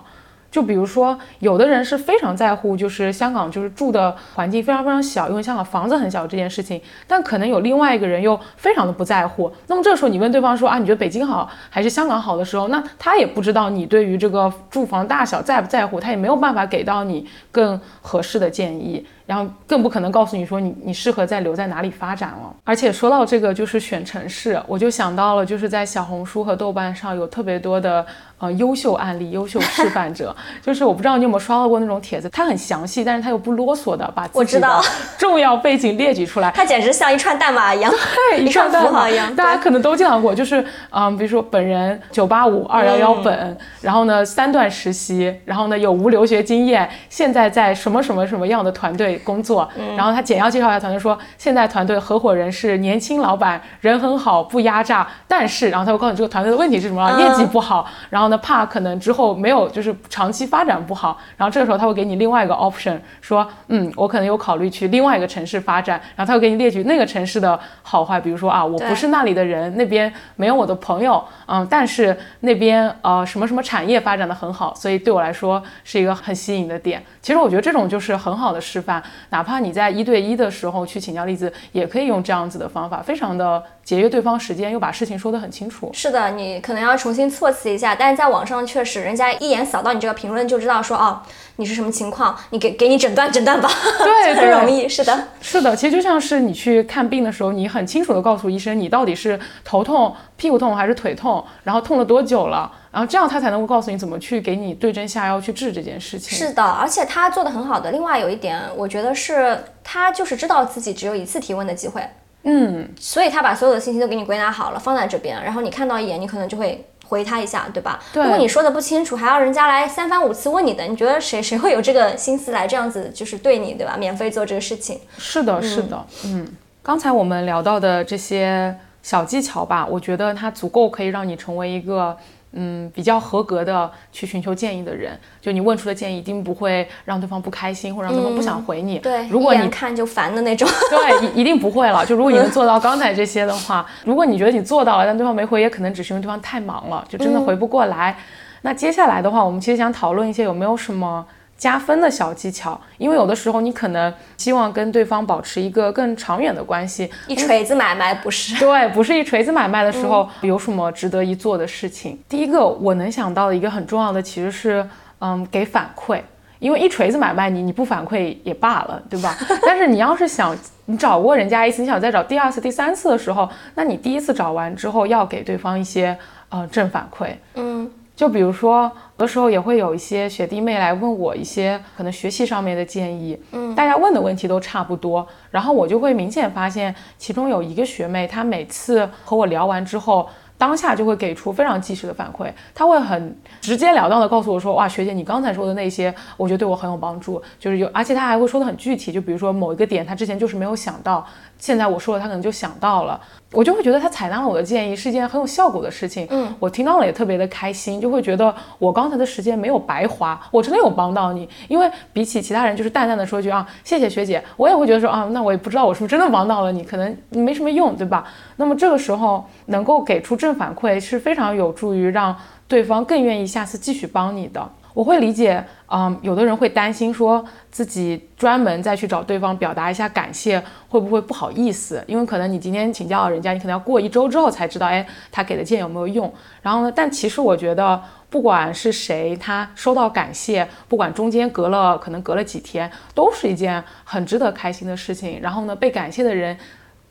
就比如说，有的人是非常在乎，就是香港就是住的环境非常非常小，因为香港房子很小这件事情。但可能有另外一个人又非常的不在乎。那么这时候你问对方说啊，你觉得北京好还是香港好的时候，那他也不知道你对于这个住房大小在不在乎，他也没有办法给到你更合适的建议。然后更不可能告诉你说你你适合再留在哪里发展了。而且说到这个就是选城市，我就想到了就是在小红书和豆瓣上有特别多的呃优秀案例、优秀示范者。就是我不知道你有没有刷到过那种帖子，它很详细，但是它又不啰嗦的把自己的重要背景列举出来。它简直像一串代码 一样，对，一串代码一样。大家可能都见到过，就是嗯，比如说本人九八五二幺幺本，然后呢三段实习，然后呢有无留学经验，现在在什么什么什么样的团队。队工作，然后他简要介绍一下团队，说现在团队合伙人是年轻老板，人很好，不压榨，但是然后他会告诉你这个团队的问题是什么，业绩不好，然后呢怕可能之后没有就是长期发展不好，然后这个时候他会给你另外一个 option，说嗯我可能有考虑去另外一个城市发展，然后他会给你列举那个城市的好坏，比如说啊我不是那里的人，那边没有我的朋友，嗯，但是那边呃什么什么产业发展的很好，所以对我来说是一个很吸引的点。其实我觉得这种就是很好的示范，哪怕你在一对一的时候去请教例子，也可以用这样子的方法，非常的节约对方时间，又把事情说得很清楚。是的，你可能要重新措辞一下，但是在网上确实，人家一眼扫到你这个评论就知道说哦，你是什么情况，你给给你诊断诊断吧，对，很容易。是的，是的，其实就像是你去看病的时候，你很清楚的告诉医生，你到底是头痛、屁股痛还是腿痛，然后痛了多久了。然后这样他才能够告诉你怎么去给你对症下药去治这件事情。是的，而且他做的很好的。另外有一点，我觉得是他就是知道自己只有一次提问的机会，嗯，所以他把所有的信息都给你归纳好了，放在这边，然后你看到一眼，你可能就会回他一下，对吧？对。如果你说的不清楚，还要人家来三番五次问你的，你觉得谁谁会有这个 心思来这样子就是对你，对吧？免费做这个事情。是的，是的，嗯。刚才我们聊到的这些小技巧吧，我觉得它足够可以让你成为一个。嗯，比较合格的去寻求建议的人，就你问出的建议一定不会让对方不开心，或者让对方不想回你。对，如果你看就烦的那种。对，一一定不会了。就如果你能做到刚才这些的话，如果你觉得你做到了，但对方没回，也可能只是因为对方太忙了，就真的回不过来。那接下来的话，我们其实想讨论一些有没有什么。加分的小技巧，因为有的时候你可能希望跟对方保持一个更长远的关系，一锤子买卖不是？对，不是一锤子买卖的时候，有什么值得一做的事情？第一个我能想到的一个很重要的其实是，嗯，给反馈，因为一锤子买卖你你不反馈也罢了，对吧？但是你要是想你找过人家一次，你想再找第二次、第三次的时候，那你第一次找完之后要给对方一些呃正反馈，嗯。就比如说，有的时候也会有一些学弟妹来问我一些可能学习上面的建议，嗯，大家问的问题都差不多，然后我就会明显发现，其中有一个学妹，她每次和我聊完之后。当下就会给出非常及时的反馈，她会很直截了当的告诉我说，哇，学姐，你刚才说的那些，我觉得对我很有帮助，就是有，而且她还会说的很具体，就比如说某一个点，她之前就是没有想到，现在我说了，他可能就想到了，我就会觉得他采纳了我的建议是一件很有效果的事情，嗯，我听到了也特别的开心，就会觉得我刚才的时间没有白花，我真的有帮到你，因为比起其他人就是淡淡的说一句啊，谢谢学姐，我也会觉得说啊，那我也不知道我是不是真的帮到了你，可能没什么用，对吧？那么这个时候能够给出正反馈是非常有助于让对方更愿意下次继续帮你的。我会理解，嗯，有的人会担心说自己专门再去找对方表达一下感谢，会不会不好意思？因为可能你今天请教人家，你可能要过一周之后才知道，哎，他给的建议有没有用。然后呢，但其实我觉得，不管是谁，他收到感谢，不管中间隔了可能隔了几天，都是一件很值得开心的事情。然后呢，被感谢的人。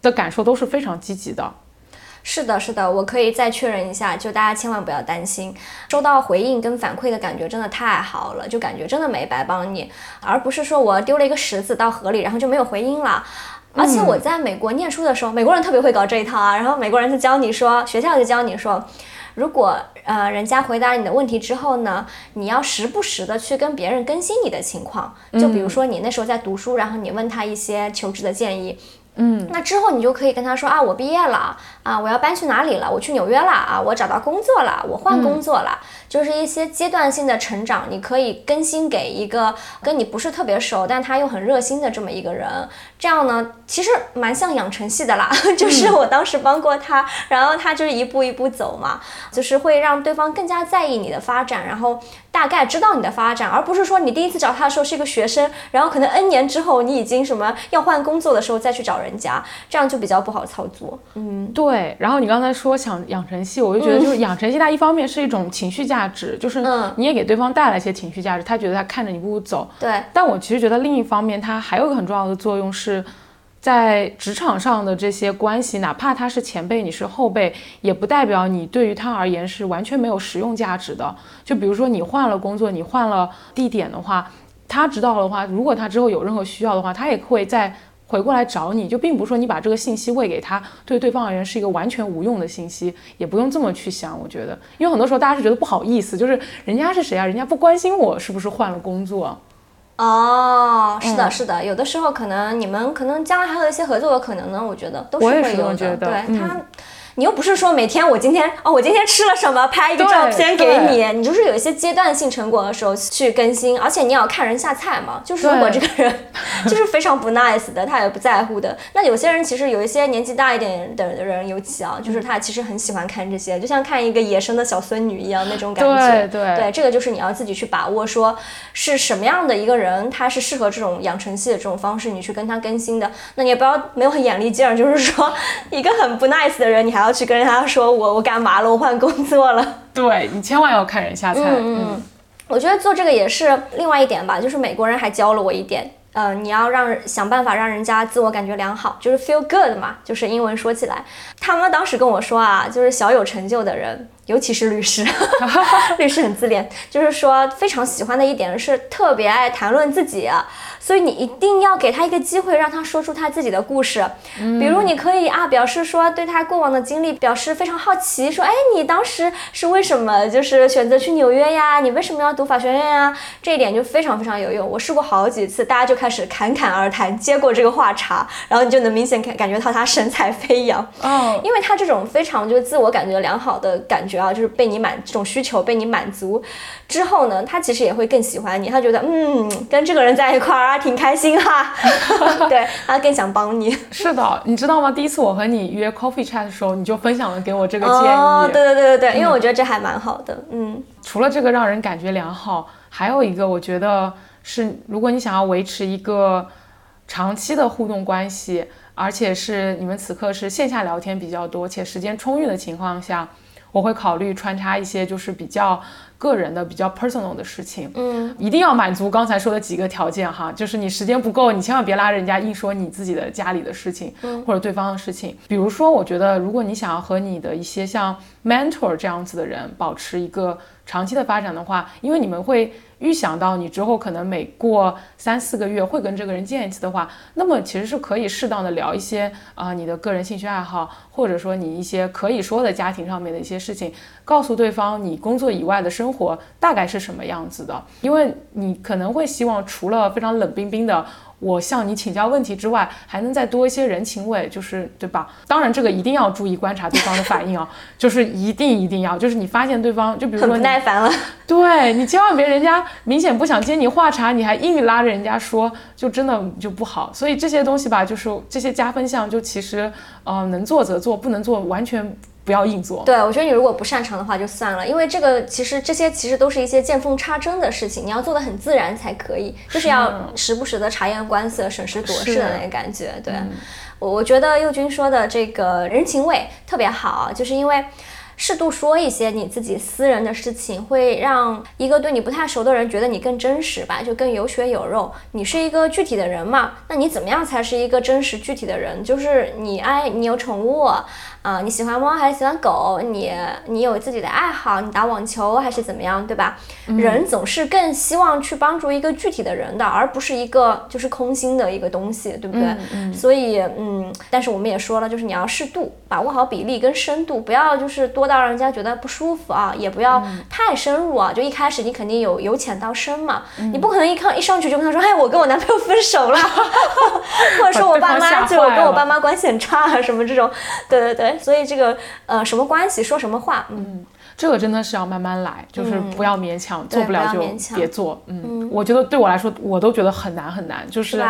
的感受都是非常积极的，是的，是的，我可以再确认一下，就大家千万不要担心，收到回应跟反馈的感觉真的太好了，就感觉真的没白帮你，而不是说我丢了一个石子到河里，然后就没有回音了。而且我在美国念书的时候，美国人特别会搞这一套啊，然后美国人就教你说，学校就教你说，如果呃人家回答你的问题之后呢，你要时不时的去跟别人更新你的情况，就比如说你那时候在读书，然后你问他一些求职的建议。嗯，那之后你就可以跟他说啊，我毕业了啊，我要搬去哪里了？我去纽约了啊，我找到工作了，我换工作了，就是一些阶段性的成长，你可以更新给一个跟你不是特别熟，但他又很热心的这么一个人，这样呢，其实蛮像养成系的啦，就是我当时帮过他，然后他就是一步一步走嘛，就是会让对方更加在意你的发展，然后大概知道你的发展，而不是说你第一次找他的时候是一个学生，然后可能 N 年之后你已经什么要换工作的时候再去找。人家这样就比较不好操作，嗯，对。然后你刚才说想养成系，我就觉得就是养成系，它一方面是一种情绪价值，就是你也给对方带来一些情绪价值，他觉得他看着你步步走，对。但我其实觉得另一方面，它还有一个很重要的作用是，在职场上的这些关系，哪怕他是前辈，你是后辈，也不代表你对于他而言是完全没有实用价值的。就比如说你换了工作，你换了地点的话，他知道的话，如果他之后有任何需要的话，他也会在。回过来找你就并不是说你把这个信息喂给他，对对方而言是一个完全无用的信息，也不用这么去想。我觉得，因为很多时候大家是觉得不好意思，就是人家是谁啊？人家不关心我是不是换了工作。哦，是的，是的，有的时候可能你们可能将来还有一些合作的可能呢，我觉得都是会有的。是这么觉得对嗯他。你又不是说每天我今天哦，我今天吃了什么，拍一个照片给你，你就是有一些阶段性成果的时候去更新，而且你要看人下菜嘛。就是如果这个人 就是非常不 nice 的，他也不在乎的，那有些人其实有一些年纪大一点的人，尤其啊，就是他其实很喜欢看这些，就像看一个野生的小孙女一样那种感觉。对对对，这个就是你要自己去把握，说是什么样的一个人，他是适合这种养成系的这种方式，你去跟他更新的。那你也不要没有很眼力劲儿，就是说 一个很不 nice 的人，你还要去跟人家说我我干嘛了，我换工作了。对你千万要看人下菜。嗯嗯我觉得做这个也是另外一点吧，就是美国人还教了我一点。呃，你要让想办法让人家自我感觉良好，就是 feel good 嘛，就是英文说起来。他们当时跟我说啊，就是小有成就的人，尤其是律师，律师很自恋，就是说非常喜欢的一点是特别爱谈论自己、啊，所以你一定要给他一个机会，让他说出他自己的故事。比如你可以啊，表示说对他过往的经历表示非常好奇，说哎，你当时是为什么就是选择去纽约呀？你为什么要读法学院呀？这一点就非常非常有用。我试过好几次，大家就开始侃侃而谈，接过这个话茬，然后你就能明显感感觉到他神采飞扬。哦，因为他这种非常就是自我感觉良好的感觉啊，就是被你满这种需求被你满足之后呢，他其实也会更喜欢你，他觉得嗯，跟这个人在一块儿啊挺开心哈，对他更想帮你。是的，你知道吗？第一次我和你约 coffee chat 的时候，你就分享了给我这个建议。哦，对对对对对，因为我觉得这还蛮好的，嗯除了这个让人感觉良好，还有一个我觉得是，如果你想要维持一个长期的互动关系，而且是你们此刻是线下聊天比较多且时间充裕的情况下，我会考虑穿插一些就是比较个人的、比较 personal 的事情。嗯，一定要满足刚才说的几个条件哈，就是你时间不够，你千万别拉着人家硬说你自己的家里的事情，或者对方的事情。比如说，我觉得如果你想要和你的一些像 mentor 这样子的人保持一个长期的发展的话，因为你们会预想到你之后可能每过三四个月会跟这个人见一次的话，那么其实是可以适当的聊一些啊、你的个人兴趣爱好，或者说你一些可以说的家庭上面的一些事情，告诉对方你工作以外的生活大概是什么样子的，因为你可能会希望除了非常冷冰冰的。我向你请教问题之外，还能再多一些人情味，就是对吧？当然，这个一定要注意观察对方的反应啊，就是一定一定要，就是你发现对方，就比如很不耐烦了。对你千万别人家明显不想接你话茬，你还硬拉着人家说，就真的就不好。所以这些东西吧，就是这些加分项，就其实呃能做则做，不能做完全不要硬做。对，我觉得你如果不擅长的话就算了，因为这个其实这些其实都是一些见缝插针的事情，你要做的很自然才可以，就是要时不时的察言观色、审时度势的那个感觉。对，我我觉得佑君说的这个人情味特别好，就是因为。适度说一些你自己私人的事情，会让一个对你不太熟的人觉得你更真实吧，就更有血有肉。你是一个具体的人嘛？那你怎么样才是一个真实具体的人？就是你爱你有宠物啊、你喜欢猫还是喜欢狗？你你有自己的爱好，你打网球还是怎么样，对吧？人总是更希望去帮助一个具体的人的，而不是一个就是空心的一个东西，对不对？所以嗯，但是我们也说了，就是你要适度，把握好比例跟深度，不要就是多到让人家觉得不舒服啊，也不要太深入啊。就一开始你肯定有由浅到深嘛，你不可能一看一上去就跟他说，哎，我跟我男朋友分手了，或者说我爸妈就我跟我爸妈关系很差啊，什么这种，对对对，所以这个呃什么关系说什么话，嗯，这个真的是要慢慢来，就是不要勉强，对做不了就别做。嗯，我觉得对我来说，我都觉得很难很难，就是？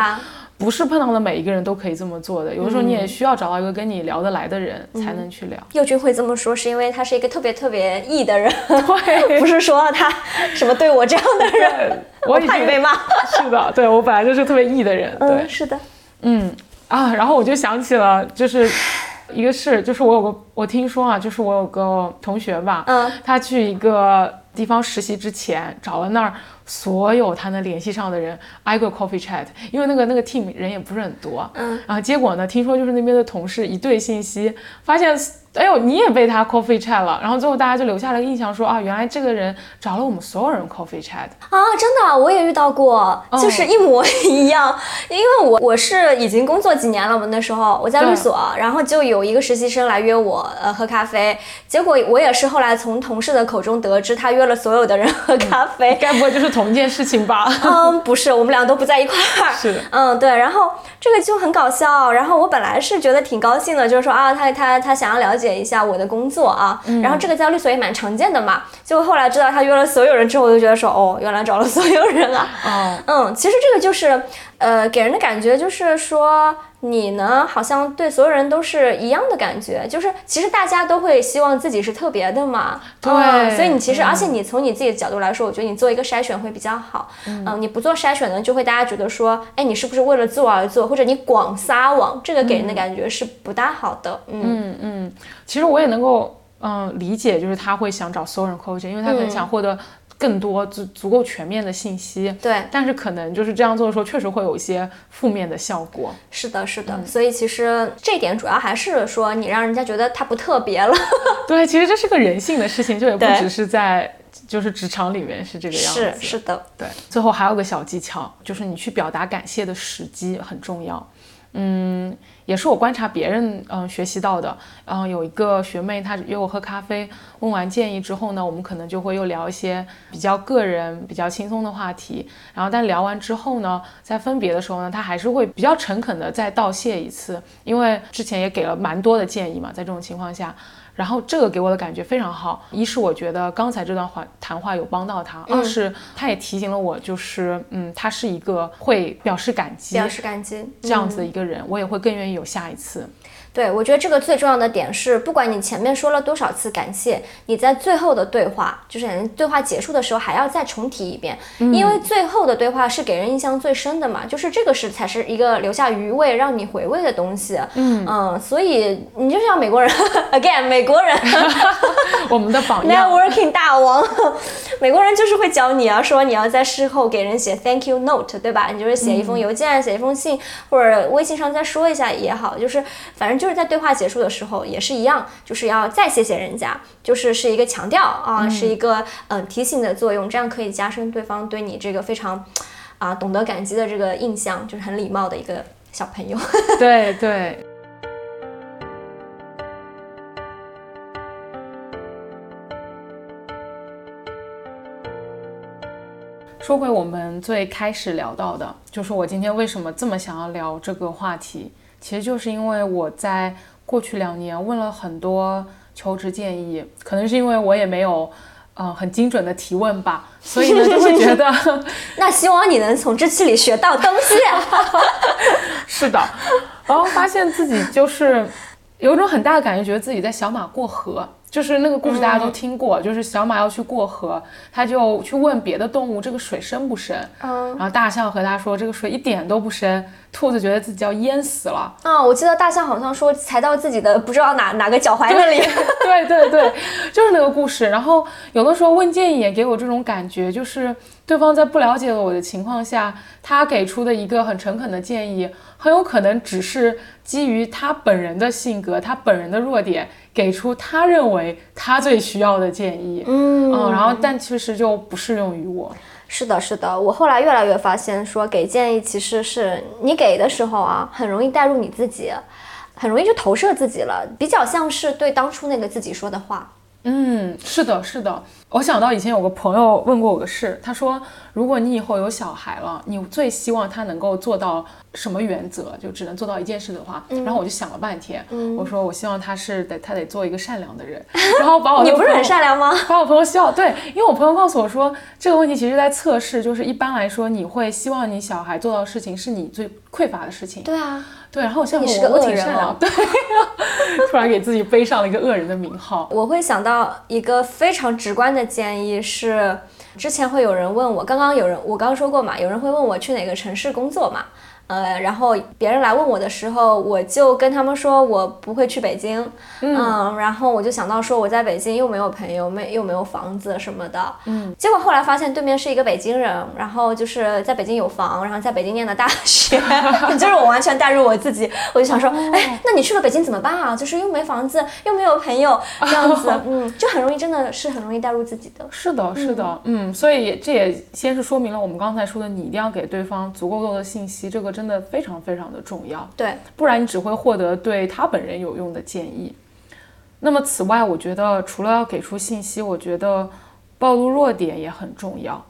不是碰到的每一个人都可以这么做的。有的时候你也需要找到一个跟你聊得来的人才能去聊。佑君会这么说，是因为他是一个特别特别 E 的人，对，不是说他什么对我这样的人，我怕你被骂。是的，对我本来就是特别 E 的人，对嗯，，是的，嗯啊，然后我就想起了，就是一个事，就是我有个我听说啊，就是我有个同学吧，嗯，他去一个地方实习之前，找了那儿所有他能联系上的人，挨个 coffee chat，因为那个那个 team 人也不是很多，嗯，然后结果呢，听说就是那边的同事一对信息，发现。哎呦，你也被他 coffee chat 了，然后最后大家就留下了印象说啊，原来这个人找了我们所有人 coffee chat。啊，真的，我也遇到过，哦就是一模一样。因为我我是已经工作几年了嘛，那时候我在律所，然后就有一个实习生来约我呃喝咖啡，结果我也是后来从同事的口中得知，他约了所有的人喝咖啡。该不会就是同一件事情吧？嗯，不是，我们俩都不在一块儿。是，嗯，对，然后这个就很搞笑。然后我本来是觉得挺高兴的，就是说啊，他他他想要了解一下我的工作啊。然后这个在律所也蛮常见的嘛。结果后来知道他约了所有人之后，我就觉得说，哦，原来找了所有人啊。哦，嗯，其实这个就是，呃，给人的感觉就是说。你呢？好像对所有人都是一样的感觉，就是其实大家都会希望自己是特别的嘛。对，所以你其实，而且你从你自己的角度来说，我觉得你做一个筛选会比较好。嗯，你不做筛选呢，就会大家觉得说，哎，你是不是为了做而做，或者你广撒网，这个给人的感觉是不大好的。嗯嗯，其实我也能够嗯理解，就是他会想找所有人 coaching，因为他很想获得。更多足足够全面的信息，对，但是可能就是这样做的时候，确实会有一些负面的效果。是的，是的，所以其实这点主要还是说你让人家觉得他不特别了。对，其实这是个人性的事情，就也不只是在就是职场里面是这个样子。是是的，对。最后还有个小技巧，就是你去表达感谢的时机很重要。嗯，也是我观察别人嗯学习到的。嗯，有一个学妹她约我喝咖啡，问完建议之后呢，我们可能就会又聊一些比较个人、比较轻松的话题。然后但聊完之后呢，在分别的时候呢，她还是会比较诚恳的再道谢一次，因为之前也给了蛮多的建议嘛，在这种情况下。然后这个给我的感觉非常好，一是我觉得刚才这段话谈话有帮到他，二是他也提醒了我，就是嗯，他是一个会表示感激、表示感激这样子的一个人，我也会更愿意有下一次。对，我觉得这个最重要的点是，不管你前面说了多少次感谢，你在最后的对话，就是对话结束的时候还要再重提一遍，因为最后的对话是给人印象最深的嘛，就是这个是才是一个留下余味让你回味的东西。嗯嗯，所以你就像美国人，again，美国人，我们的榜样，networking 大王，美国人就是会教你啊，说你要在事后给人写 thank you note，对吧？你就是写一封邮件，写一封信，或者微信上再说一下也好，就是反正。就是在对话结束的时候也是一样，就是要再谢谢人家，就是是一个强调啊，是一个嗯提醒的作用，这样可以加深对方对你这个非常啊懂得感激的这个印象，就是很礼貌的一个小朋友。对对。说回我们最开始聊到的，就是我今天为什么这么想要聊这个话题。其实就是因为我在过去两年问了很多求职建议，可能是因为我也没有，嗯，很精准的提问吧，所以呢就会觉得 那希望你能从这期里学到东西。是的，然后发现自己就是有一种很大的感觉，觉得自己在小马过河。就是那个故事大家都听过，就是小马要去过河，他就去问别的动物这个水深不深，嗯，然后大象和他说这个水一点都不深，兔子觉得自己要淹死了。啊，我记得大象好像说踩到自己的不知道哪哪个脚踝那里。对对对，就是那个故事。然后有的时候问建议也给我这种感觉，就是对方在不了解我的情况下，他给出的一个很诚恳的建议，很有可能只是基于他本人的性格，他本人的弱点。给出他认为他最需要的建议，嗯，然后但其实就不适用于我。是的，是的，我后来越来越发现，说给建议其实是你给的时候啊，很容易带入你自己，很容易就投射自己了，比较像是对当初那个自己说的话。嗯，是的，是的。我想到以前有个朋友问过我个事，他说，如果你以后有小孩了，你最希望他能够做到什么原则？就只能做到一件事的话，然后我就想了半天，我说我希望他是得他得做一个善良的人，然后把我你不是很善良吗？把我朋友笑，对，因为我朋友告诉我说，这个问题其实在测试，就是一般来说，你会希望你小孩做到的事情是你最匮乏的事情。对啊。对，然后我现在你是个恶人哦，对，突然给自己背上了一个恶人的名号。我会想到一个非常直观的建议是，之前会有人问我，刚刚有人我刚刚说过嘛，有人会问我去哪个城市工作嘛。呃，然后别人来问我的时候，我就跟他们说我不会去北京，嗯，然后我就想到说我在北京又没有朋友，没又没有房子什么的，嗯，结果后来发现对面是一个北京人，然后就是在北京有房，然后在北京念的大学，就是我完全带入我自己，我就想说，哎，那你去了北京怎么办啊？就是又没房子，又没有朋友，这样子，嗯，就很容易，真的是很容易带入自己的。是的，是的，嗯，所以这也先是说明了我们刚才说的，你一定要给对方足够多的信息，这个。真的非常非常的重要，对，不然你只会获得对他本人有用的建议。那么此外，我觉得除了要给出信息，我觉得暴露弱点也很重要。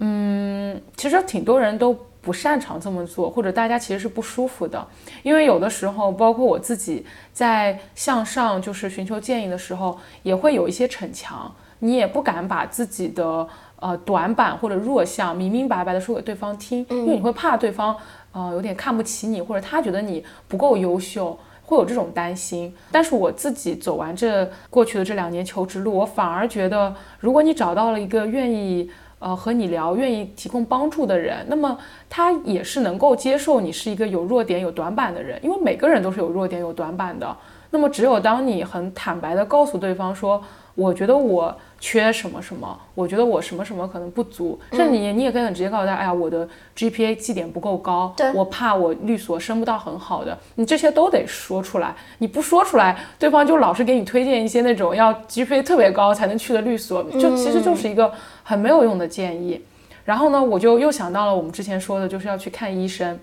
嗯，其实挺多人都不擅长这么做，或者大家其实是不舒服的，因为有的时候，包括我自己在向上就是寻求建议的时候，也会有一些逞强，你也不敢把自己的呃短板或者弱项明明白白的说给对方听，因为你会怕对方呃有点看不起你，或者他觉得你不够优秀。会有这种担心，但是我自己走完这过去的这两年求职路，我反而觉得，如果你找到了一个愿意呃和你聊、愿意提供帮助的人，那么他也是能够接受你是一个有弱点、有短板的人，因为每个人都是有弱点、有短板的。那么只有当你很坦白的告诉对方说，我觉得我。缺什么什么？我觉得我什么什么可能不足，甚至你你也可以很直接告诉他，哎呀，我的 GPA 绩点不够高，我怕我律所升不到很好的，你这些都得说出来。你不说出来，对方就老是给你推荐一些那种要 GPA 特别高才能去的律所，就其实就是一个很没有用的建议。然后呢，我就又想到了我们之前说的，就是要去看医生，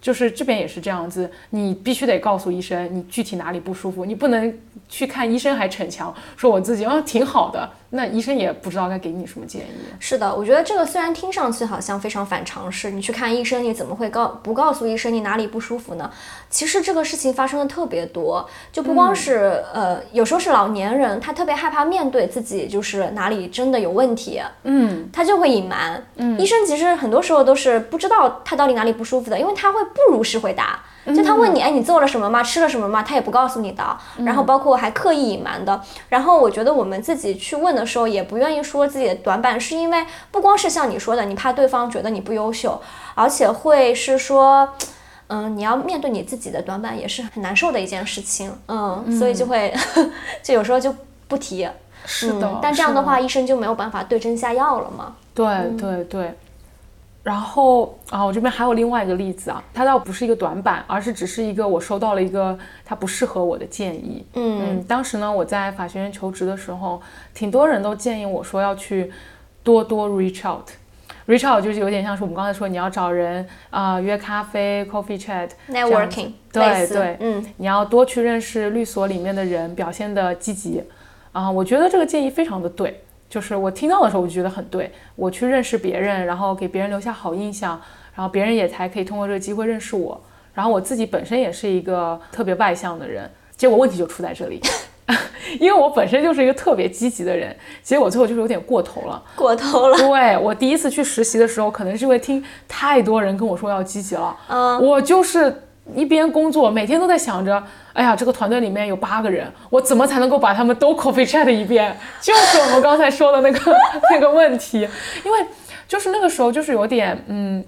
就是这边也是这样子，你必须得告诉医生你具体哪里不舒服，你不能去看医生还逞强说我自己啊挺好的。那医生也不知道该给你什么建议。是的，我觉得这个虽然听上去好像非常反常识，你去看医生，你怎么会告不告诉医生你哪里不舒服呢？其实这个事情发生的特别多，就不光是呃，有时候是老年人，他特别害怕面对自己就是哪里真的有问题，嗯，他就会隐瞒。嗯，医生其实很多时候都是不知道他到底哪里不舒服的，因为他会不如实回答。就他问你，哎，你做了什么吗？吃了什么吗？他也不告诉你的。然后包括还刻意隐瞒的。然后我觉得我们自己去问的时候，也不愿意说自己的短板，是因为不光是像你说的，你怕对方觉得你不优秀，而且会是说，嗯，你要面对你自己的短板，也是很难受的一件事情。嗯，所以就会，就有时候就不提。是的。但这样的话，医生就没有办法对症下药了嘛？对对对。然后啊，我这边还有另外一个例子啊，它倒不是一个短板，而是只是一个我收到了一个它不适合我的建议。嗯，当时呢，我在法学院求职的时候，挺多人都建议我说要去多多 reach out，reach out 就是有点像是我们刚才说你要找人啊约咖啡 coffee chat，networking，对对，嗯，你要多去认识律所里面的人，表现的积极。啊，我觉得这个建议非常的对。就是我听到的时候，我就觉得很对。我去认识别人，然后给别人留下好印象，然后别人也才可以通过这个机会认识我。然后我自己本身也是一个特别外向的人，结果问题就出在这里，因为我本身就是一个特别积极的人，结果最后就是有点过头了，过头了。对我第一次去实习的时候，可能是因为听太多人跟我说要积极了，嗯，我就是。一边工作，每天都在想着，哎呀，这个团队里面有八个人，我怎么才能够把他们都 coffee chat 一遍？就是我们刚才说的那个那个问题，因为就是那个时候就是有点，嗯，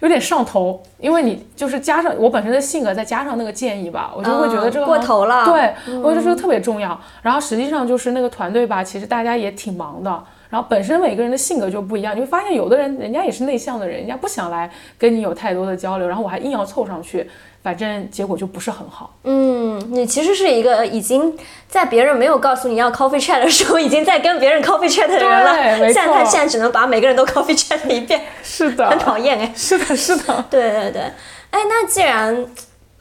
有点上头，因为你就是加上我本身的性格，再加上那个建议吧，我就会觉得这个过头了，对，我就觉得特别重要。然后实际上就是那个团队吧，其实大家也挺忙的。然后本身每个人的性格就不一样，你会发现有的人人家也是内向的人，人家不想来跟你有太多的交流，然后我还硬要凑上去，反正结果就不是很好。嗯，你其实是一个已经在别人没有告诉你要 coffee chat 的时候，已经在跟别人 coffee chat 的人了。对，现在他现在只能把每个人都 coffee chat 一遍。是的。很讨厌哎。是的，是的。对对对。哎，那既然，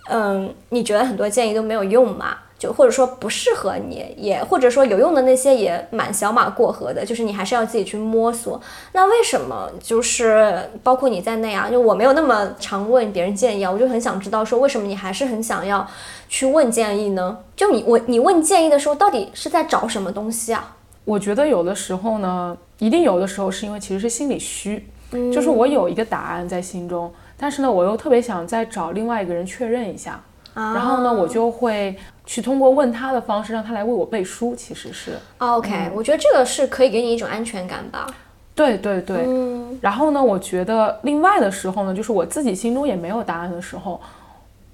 嗯，你觉得很多建议都没有用嘛？就或者说不适合你，也或者说有用的那些也蛮小马过河的，就是你还是要自己去摸索。那为什么就是包括你在内啊？就我没有那么常问别人建议啊，我就很想知道说为什么你还是很想要去问建议呢？就你我你问建议的时候，到底是在找什么东西啊？我觉得有的时候呢，一定有的时候是因为其实是心里虚，就是我有一个答案在心中，但是呢，我又特别想再找另外一个人确认一下。然后呢，我就会去通过问他的方式，让他来为我背书。其实是，OK，我觉得这个是可以给你一种安全感吧。对对对。嗯。然后呢，我觉得另外的时候呢，就是我自己心中也没有答案的时候，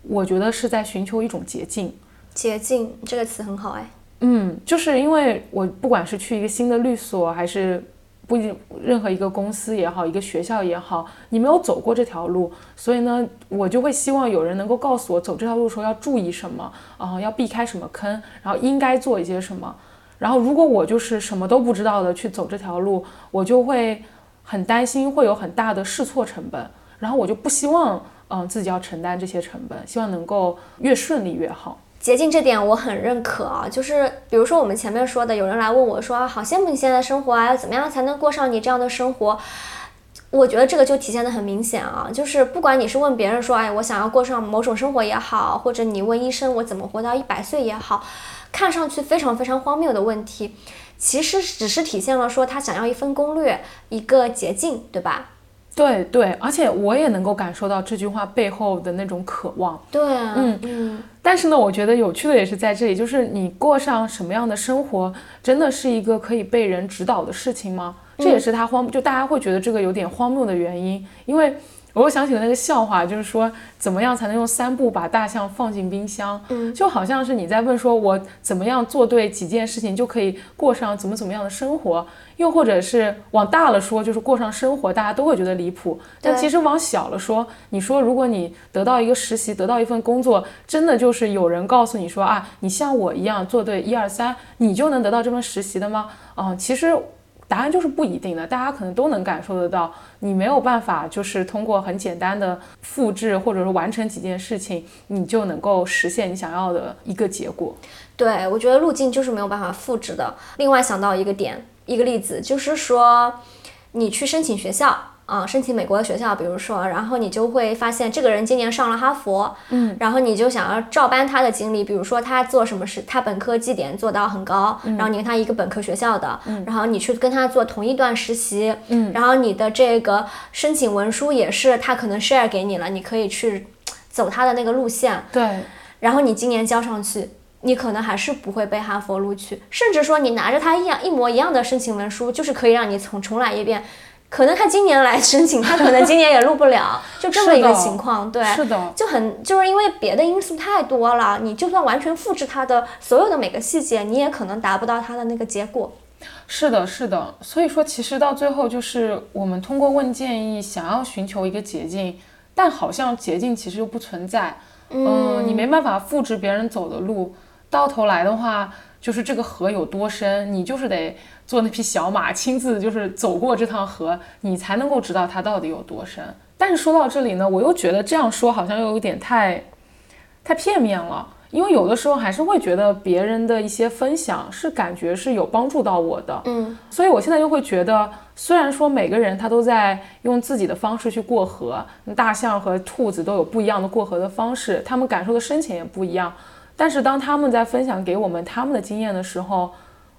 我觉得是在寻求一种捷径。捷径这个词很好哎。嗯，就是因为我不管是去一个新的律所，还是。不一，任何一个公司也好，一个学校也好，你没有走过这条路，所以呢，我就会希望有人能够告诉我，走这条路的时候要注意什么啊，要避开什么坑，然后应该做一些什么。然后如果我就是什么都不知道的去走这条路，我就会很担心会有很大的试错成本，然后我就不希望嗯自己要承担这些成本，希望能够越顺利越好。捷径这点我很认可啊，就是比如说我们前面说的，有人来问我说，好羡慕你现在的生活啊，要怎么样才能过上你这样的生活？我觉得这个就体现的很明显啊，就是不管你是问别人说，哎，我想要过上某种生活也好，或者你问医生我怎么活到一百岁也好，看上去非常非常荒谬的问题，其实只是体现了说他想要一份攻略，一个捷径，对吧？对对，而且我也能够感受到这句话背后的那种渴望。对，嗯嗯。但是呢，我觉得有趣的也是在这里，就是你过上什么样的生活，真的是一个可以被人指导的事情吗？这也是他荒，就大家会觉得这个有点荒谬的原因，因为我又想起了那个笑话，就是说怎么样才能用三步把大象放进冰箱？嗯，就好像是你在问说，我怎么样做对几件事情就可以过上怎么怎么样的生活？又或者是往大了说，就是过上生活，大家都会觉得离谱。但其实往小了说，你说如果你得到一个实习，得到一份工作，真的就是有人告诉你说啊，你像我一样做对一二三，你就能得到这份实习的吗？啊，其实。答案就是不一定的，大家可能都能感受得到，你没有办法就是通过很简单的复制或者说完成几件事情，你就能够实现你想要的一个结果。对，我觉得路径就是没有办法复制的。另外想到一个点，一个例子，就是说你去申请学校。啊，申请美国的学校，比如说，然后你就会发现这个人今年上了哈佛，嗯，然后你就想要照搬他的经历，比如说他做什么事，他本科绩点做到很高，然后你跟他一个本科学校的，嗯，然后你去跟他做同一段实习，嗯，然后你的这个申请文书也是他可能 share 给你了，你可以去走他的那个路线，对，然后你今年交上去，你可能还是不会被哈佛录取，甚至说你拿着他一样一模一样的申请文书，就是可以让你重重来一遍。可能他今年来申请，他可能今年也录不了，就这么一个情况，对，是的，就很就是因为别的因素太多了，你就算完全复制他的所有的每个细节，你也可能达不到他的那个结果。是的，是的，所以说其实到最后就是我们通过问建议想要寻求一个捷径，但好像捷径其实又不存在，嗯，你没办法复制别人走的路，到头来的话。就是这个河有多深，你就是得坐那匹小马，亲自就是走过这趟河，你才能够知道它到底有多深。但是说到这里呢，我又觉得这样说好像又有点太，太片面了。因为有的时候还是会觉得别人的一些分享是感觉是有帮助到我的，嗯，所以我现在又会觉得，虽然说每个人他都在用自己的方式去过河，大象和兔子都有不一样的过河的方式，他们感受的深浅也不一样。但是当他们在分享给我们他们的经验的时候，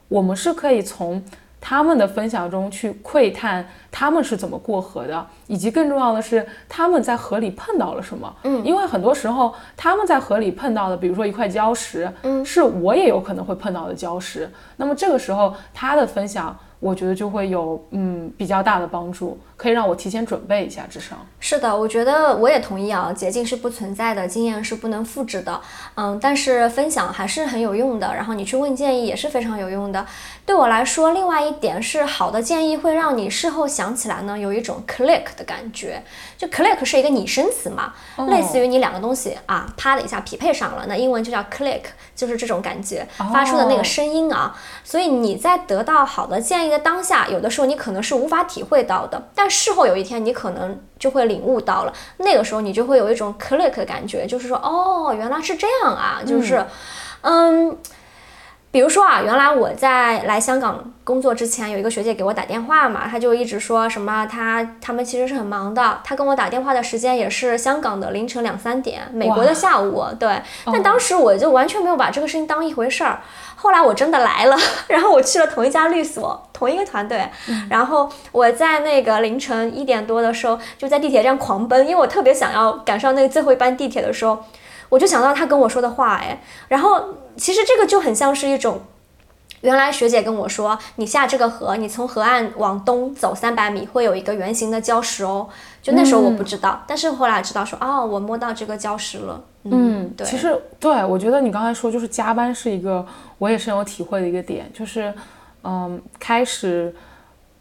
我们是可以从他们的分享中去窥探他们是怎么过河的，以及更重要的是他们在河里碰到了什么。嗯，因为很多时候他们在河里碰到的，比如说一块礁石，嗯，是我也有可能会碰到的礁石。那么这个时候他的分享。我觉得就会有嗯比较大的帮助，可以让我提前准备一下，至少是的。我觉得我也同意啊，捷径是不存在的，经验是不能复制的，嗯，但是分享还是很有用的。然后你去问建议也是非常有用的。对我来说，另外一点是好的建议会让你事后想起来呢，有一种 click 的感觉。就 click 是一个拟声词嘛，类似于你两个东西啊，啪的一下匹配上了，那英文就叫 click，就是这种感觉发出的那个声音啊。所以你在得到好的建议的当下，有的时候你可能是无法体会到的，但事后有一天你可能就会领悟到了，那个时候你就会有一种 click 的感觉，就是说哦，原来是这样啊，就是，嗯。比如说啊，原来我在来香港工作之前，有一个学姐给我打电话嘛，她就一直说什么，她他们其实是很忙的，她跟我打电话的时间也是香港的凌晨两三点，美国的下午，对。但当时我就完全没有把这个事情当一回事儿。后来我真的来了，然后我去了同一家律所，同一个团队，然后我在那个凌晨一点多的时候，就在地铁站狂奔，因为我特别想要赶上那个最后一班地铁的时候。我就想到他跟我说的话，哎，然后其实这个就很像是一种，原来学姐跟我说，你下这个河，你从河岸往东走三百米，会有一个圆形的礁石哦。就那时候我不知道，但是后来知道说，哦，我摸到这个礁石了。嗯，对。其实对我觉得你刚才说就是加班是一个我也深有体会的一个点，就是嗯，开始。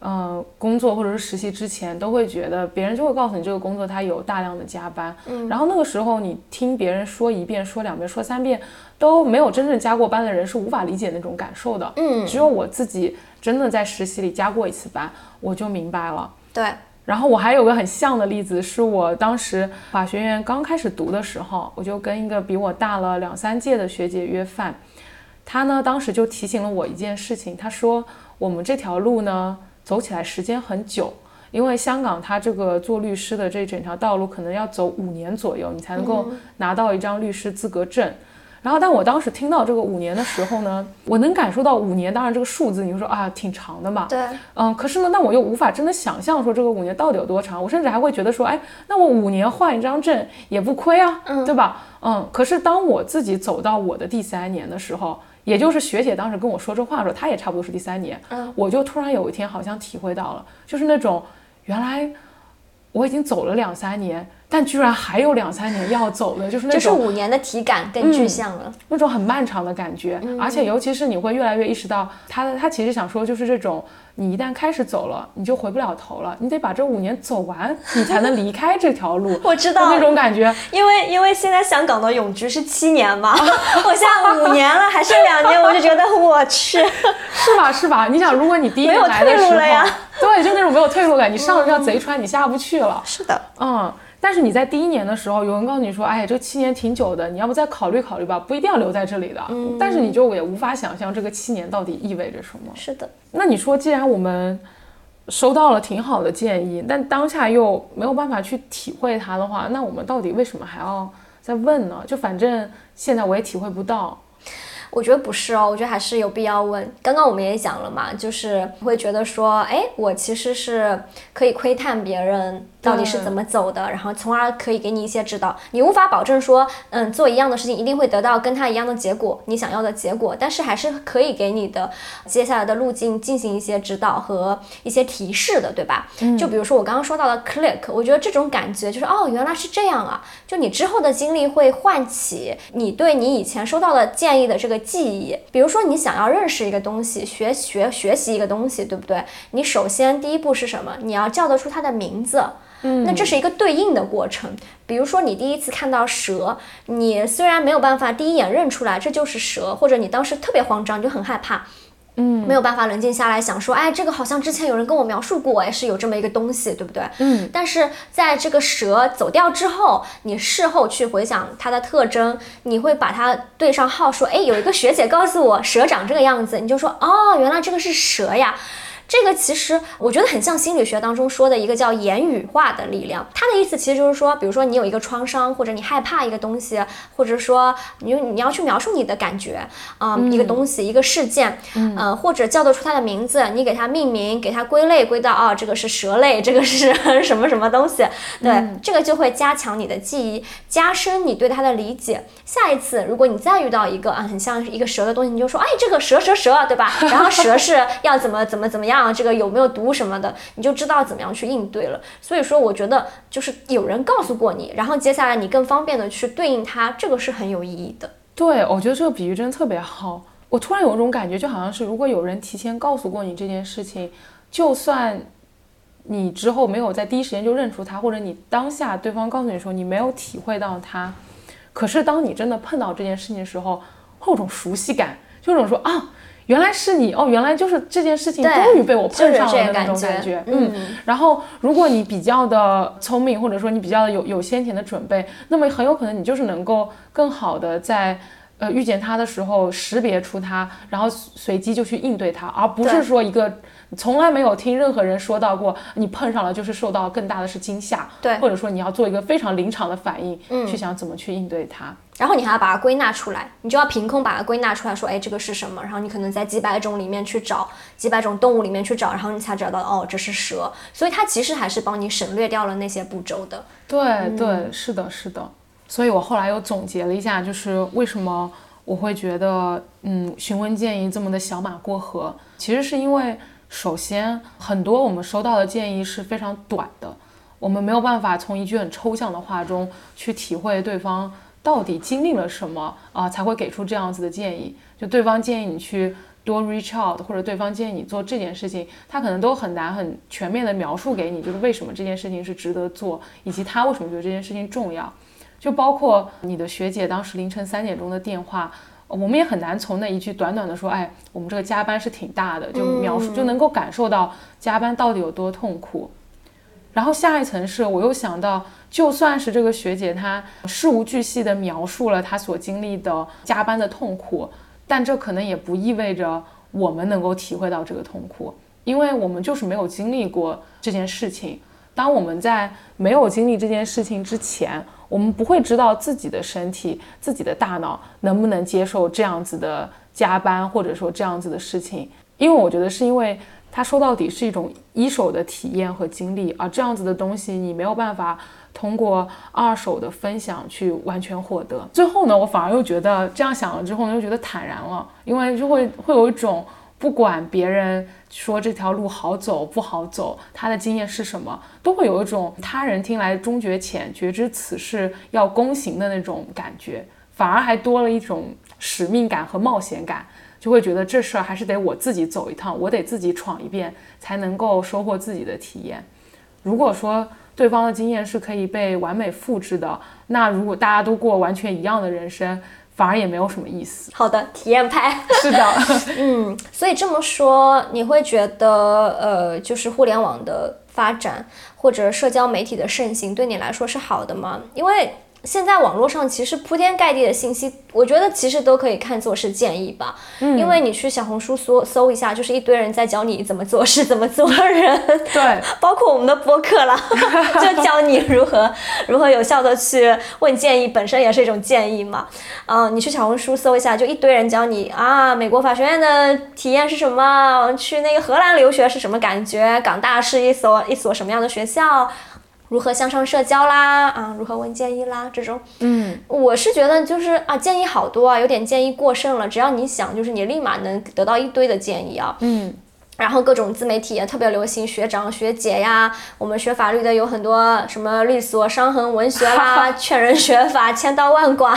嗯，工作或者是实习之前，都会觉得别人就会告诉你这个工作它有大量的加班。嗯，然后那个时候你听别人说一遍、说两遍、说三遍，都没有真正加过班的人是无法理解那种感受的。嗯，只有我自己真的在实习里加过一次班，我就明白了。对。然后我还有个很像的例子，是我当时法学院刚开始读的时候，我就跟一个比我大了两三届的学姐约饭，她呢当时就提醒了我一件事情，她说我们这条路呢。走起来时间很久，因为香港它这个做律师的这整条道路可能要走五年左右，你才能够拿到一张律师资格证。然后，但我当时听到这个五年的时候呢，我能感受到五年，当然这个数字，你就说啊，挺长的嘛。对。嗯，可是呢，那我又无法真的想象说这个五年到底有多长。我甚至还会觉得说，哎，那我五年换一张证也不亏啊，对吧？嗯。可是当我自己走到我的第三年的时候，也就是学姐当时跟我说这话的时候，她也差不多是第三年。嗯。我就突然有一天好像体会到了，就是那种原来我已经走了两三年。但居然还有两三年要走的，就是那种就是五年的体感更具象了，那种很漫长的感觉，而且尤其是你会越来越意识到，他他其实想说就是这种，你一旦开始走了，你就回不了头了，你得把这五年走完，你才能离开这条路。我知道那种感觉，因为因为现在香港的永居是七年嘛，我现在五年了，还剩两年，我就觉得我去，是吧是吧？你想，如果你第一年来的时候，对，就那种没有退路感，你上了这条贼船，你下不去了。是的，嗯。但是你在第一年的时候，有人告诉你说，哎，这七年挺久的，你要不再考虑考虑吧，不一定要留在这里的。嗯。但是你就也无法想象这个七年到底意味着什么。是的。那你说，既然我们收到了挺好的建议，但当下又没有办法去体会它的话，那我们到底为什么还要再问呢？就反正现在我也体会不到。我觉得不是哦，我觉得还是有必要问。刚刚我们也讲了嘛，就是会觉得说，哎，我其实是可以窥探别人到底是怎么走的，然后从而可以给你一些指导。你无法保证说，嗯，做一样的事情一定会得到跟他一样的结果，你想要的结果，但是还是可以给你的接下来的路径进行一些指导和一些提示的，对吧？就比如说我刚刚说到的 click，我觉得这种感觉就是，哦，原来是这样啊！就你之后的经历会唤起你对你以前收到的建议的这个。记忆，比如说你想要认识一个东西，学学学习一个东西，对不对？你首先第一步是什么？你要叫得出它的名字。嗯，那这是一个对应的过程。比如说你第一次看到蛇，你虽然没有办法第一眼认出来这就是蛇，或者你当时特别慌张，就很害怕。嗯，没有办法冷静下来想说，哎，这个好像之前有人跟我描述过，哎，是有这么一个东西，对不对？嗯。但是在这个蛇走掉之后，你事后去回想它的特征，你会把它对上号，说，哎，有一个学姐告诉我蛇长这个样子，你就说，哦，原来这个是蛇呀。这个其实我觉得很像心理学当中说的一个叫言语化的力量。它的意思其实就是说，比如说你有一个创伤，或者你害怕一个东西，或者说你你要去描述你的感觉，嗯，一个东西，一个事件，嗯，或者叫得出它的名字，你给它命名，给它归类，归到啊，这个是蛇类，这个是 什么什么东西，对，这个就会加强你的记忆，加深你对它的理解。下一次如果你再遇到一个啊很像一个蛇的东西，你就说，哎，这个蛇蛇蛇，对吧？然后蛇是要怎么怎么怎么样。啊，这个有没有毒什么的，你就知道怎么样去应对了。所以说，我觉得就是有人告诉过你，然后接下来你更方便的去对应它，这个是很有意义的。对，我觉得这个比喻真的特别好。我突然有一种感觉，就好像是如果有人提前告诉过你这件事情，就算你之后没有在第一时间就认出他，或者你当下对方告诉你说你没有体会到他，可是当你真的碰到这件事情的时候，会有种熟悉感，就有种说啊。原来是你哦，原来就是这件事情终于被我碰上了的那种感觉。嗯，然后如果你比较的聪明，或者说你比较的有有先前的准备，那么很有可能你就是能够更好的在呃遇见他的时候识别出他，然后随机就去应对他，而不是说一个从来没有听任何人说到过你碰上了就是受到更大的是惊吓，对，或者说你要做一个非常临场的反应，去想怎么去应对它。然后你还要把它归纳出来，你就要凭空把它归纳出来，说，哎，这个是什么？然后你可能在几百种里面去找，几百种动物里面去找，然后你才找到，哦，这是蛇。所以它其实还是帮你省略掉了那些步骤的。对对，是的，是的。所以我后来又总结了一下，就是为什么我会觉得，嗯，询问建议这么的小马过河，其实是因为，首先很多我们收到的建议是非常短的，我们没有办法从一句很抽象的话中去体会对方。到底经历了什么啊，才会给出这样子的建议？就对方建议你去多 reach out，或者对方建议你做这件事情，他可能都很难很全面的描述给你，就是为什么这件事情是值得做，以及他为什么觉得这件事情重要。就包括你的学姐当时凌晨三点钟的电话，我们也很难从那一句短短的说，哎，我们这个加班是挺大的，就描述就能够感受到加班到底有多痛苦。然后下一层是，我又想到，就算是这个学姐她事无巨细地描述了她所经历的加班的痛苦，但这可能也不意味着我们能够体会到这个痛苦。因为我们就是没有经历过这件事情。当我们在没有经历这件事情之前，我们不会知道自己的身体、自己的大脑能不能接受这样子的加班，或者说这样子的事情。因为我觉得是因为它说到底是一种一手的体验和经历，而这样子的东西你没有办法通过二手的分享去完全获得。最后呢，我反而又觉得这样想了之后呢，又觉得坦然了，因为就会会有一种。不管别人说这条路好走不好走，他的经验是什么，都会有一种他人听来终觉浅，觉知此事要躬行的那种感觉，反而还多了一种使命感和冒险感，就会觉得这事儿还是得我自己走一趟，我得自己闯一遍，才能够收获自己的体验。如果说对方的经验是可以被完美复制的，那如果大家都过完全一样的人生。反而也没有什么意思。好的，体验派 是的，嗯，所以这么说，你会觉得，呃，就是互联网的发展或者社交媒体的盛行，对你来说是好的吗？因为现在网络上其实铺天盖地的信息。我觉得其实都可以看作是建议吧，嗯，因为你去小红书搜搜一下，就是一堆人在教你怎么做事、怎么做人，对，包括我们的播客啦，就教你如何如何有效的去问建议，本身也是一种建议嘛。嗯，你去小红书搜一下，就一堆人教你啊，美国法学院的体验是什么？去那个荷兰留学是什么感觉？港大是一所一所什么样的学校？如何向上社交啦？啊，如何问建议啦？这种，嗯，我是觉得就是啊，建议好多啊，有点建议过剩了。只要你想，就是你立马能得到一堆的建议啊。嗯，然后各种自媒体也特别流行，学长学姐呀，我们学法律的有很多什么律所、伤痕文学啦，劝人学法，千刀万剐，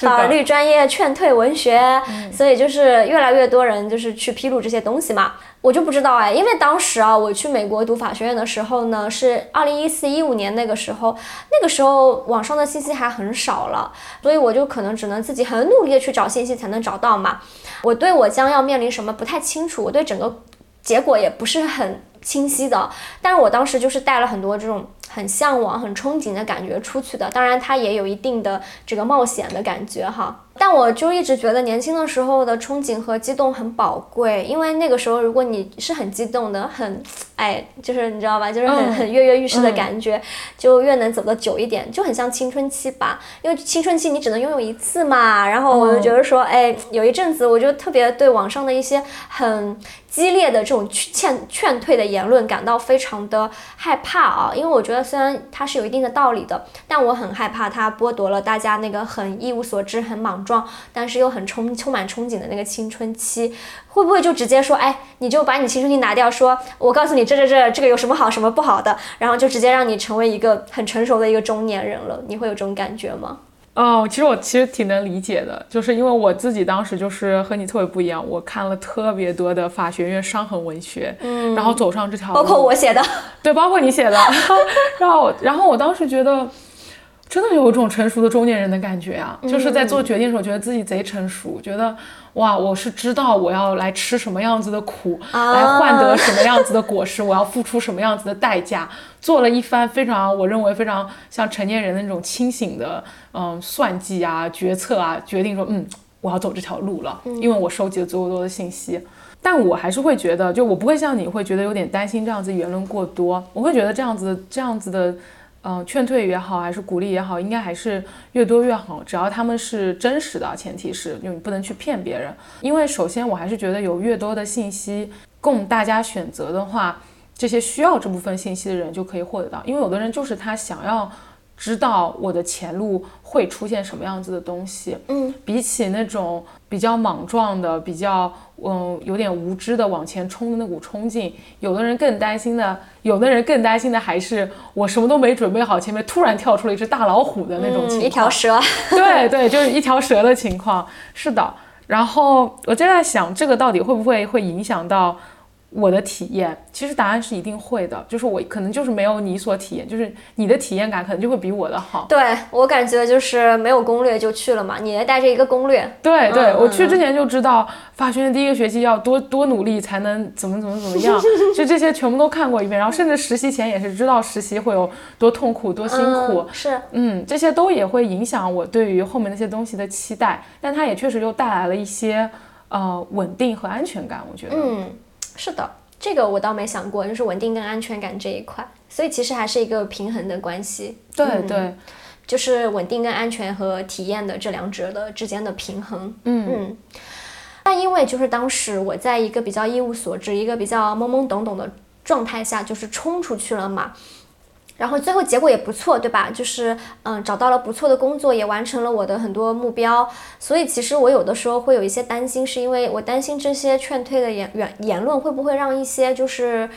法律专业劝退文学。所以就是越来越多人就是去披露这些东西嘛。我就不知道哎，因为当时啊，我去美国读法学院的时候呢，是二零一四一五年那个时候，那个时候网上的信息还很少了，所以我就可能只能自己很努力的去找信息才能找到嘛。我对我将要面临什么不太清楚，我对整个结果也不是很清晰的，但是我当时就是带了很多这种。很向往、很憧憬的感觉出去的，当然它也有一定的这个冒险的感觉哈。但我就一直觉得年轻的时候的憧憬和激动很宝贵，因为那个时候如果你是很激动的、很哎，就是你知道吧，就是很很跃跃欲试的感觉，就越能走得久一点，就很像青春期吧。因为青春期你只能拥有一次嘛。然后我就觉得说，哎，有一阵子我就特别对网上的一些很激烈的这种劝劝退的言论感到非常的害怕啊，因为我觉得。虽然它是有一定的道理的，但我很害怕它剥夺了大家那个很一无所知、很莽撞，但是又很充充满憧憬的那个青春期。会不会就直接说，哎，你就把你青春期拿掉，说我告诉你这这这这个有什么好，什么不好的，然后就直接让你成为一个很成熟的一个中年人了？你会有这种感觉吗？哦，其实我其实挺能理解的，就是因为我自己当时就是和你特别不一样，我看了特别多的法学院伤痕文学，嗯，然后走上这条路，包括我写的，对，包括你写的，然后然后我当时觉得。真的有一种成熟的中年人的感觉啊，就是在做决定的时候，觉得自己贼成熟，觉得哇，我是知道我要来吃什么样子的苦，来换得什么样子的果实，我要付出什么样子的代价，做了一番非常我认为非常像成年人的那种清醒的嗯算计啊决策啊，决定说嗯我要走这条路了，因为我收集了足够多的信息，但我还是会觉得，就我不会像你会觉得有点担心这样子言论过多，我会觉得这样子这样子的。嗯，劝退也好，还是鼓励也好，应该还是越多越好。只要他们是真实的，前提是你不能去骗别人。因为首先，我还是觉得有越多的信息供大家选择的话，这些需要这部分信息的人就可以获得到。因为有的人就是他想要。知道我的前路会出现什么样子的东西，嗯，比起那种比较莽撞的、比较嗯有点无知的往前冲的那股冲劲，有的人更担心的，有的人更担心的还是我什么都没准备好，前面突然跳出了一只大老虎的那种情况，一条蛇，对对，就是一条蛇的情况，是的。然后我就在想，这个到底会不会会影响到？我的体验，其实答案是一定会的，就是我可能就是没有你所体验，就是你的体验感可能就会比我的好。对我感觉就是没有攻略就去了嘛，你带着一个攻略。对对，我去之前就知道法学院第一个学期要多多努力才能怎么怎么怎么样，就这些全部都看过一遍，然后甚至实习前也是知道实习会有多痛苦多辛苦。是，嗯，这些都也会影响我对于后面那些东西的期待，但它也确实又带来了一些呃稳定和安全感，我觉得。嗯。是的，这个我倒没想过，就是稳定跟安全感这一块，所以其实还是一个平衡的关系。对对，就是稳定跟安全和体验的这两者的之间的平衡。嗯嗯。但因为就是当时我在一个比较一无所知、一个比较懵懵懂懂的状态下，就是冲出去了嘛。然后最后结果也不错，对吧？就是嗯，找到了不错的工作，也完成了我的很多目标。所以其实我有的时候会有一些担心，是因为我担心这些劝退的言言言论会不会让一些就是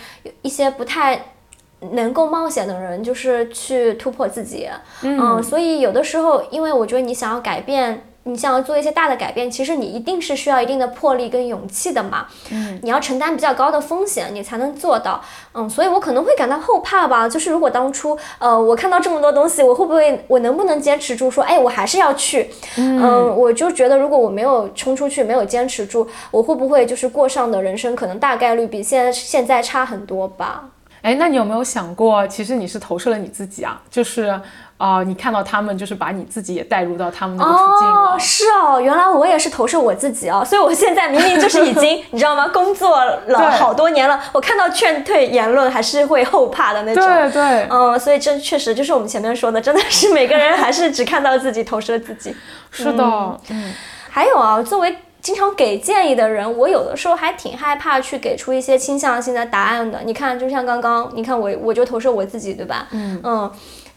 一些不太能够冒险的人，就是去突破自己。嗯，所以有的时候，因为我觉得你想要改变。你想要做一些大的改变，其实你一定是需要一定的魄力跟勇气的嘛。嗯，你要承担比较高的风险，你才能做到。嗯，所以我可能会感到后怕吧。就是如果当初，呃，我看到这么多东西，我会不会，我能不能坚持住？说，哎，我还是要去。嗯，我就觉得，如果我没有冲出去，没有坚持住，我会不会就是过上的人生可能大概率比现在现在差很多吧？哎，那你有没有想过，其实你是投射了你自己啊？就是。啊，你看到他们就是把你自己也带入到他们那个处境了。是哦，原来我也是投射我自己哦，所以我现在明明就是已经，你知道吗？工作了好多年了，我看到劝退言论还是会后怕的那种。对对，嗯，所以这确实就是我们前面说的，真的是每个人还是只看到自己，投射自己。是的，嗯。还有啊，作为经常给建议的人，我有的时候还挺害怕去给出一些倾向性的答案的。你看，就像刚刚，你看我我就投射我自己，对吧？嗯嗯。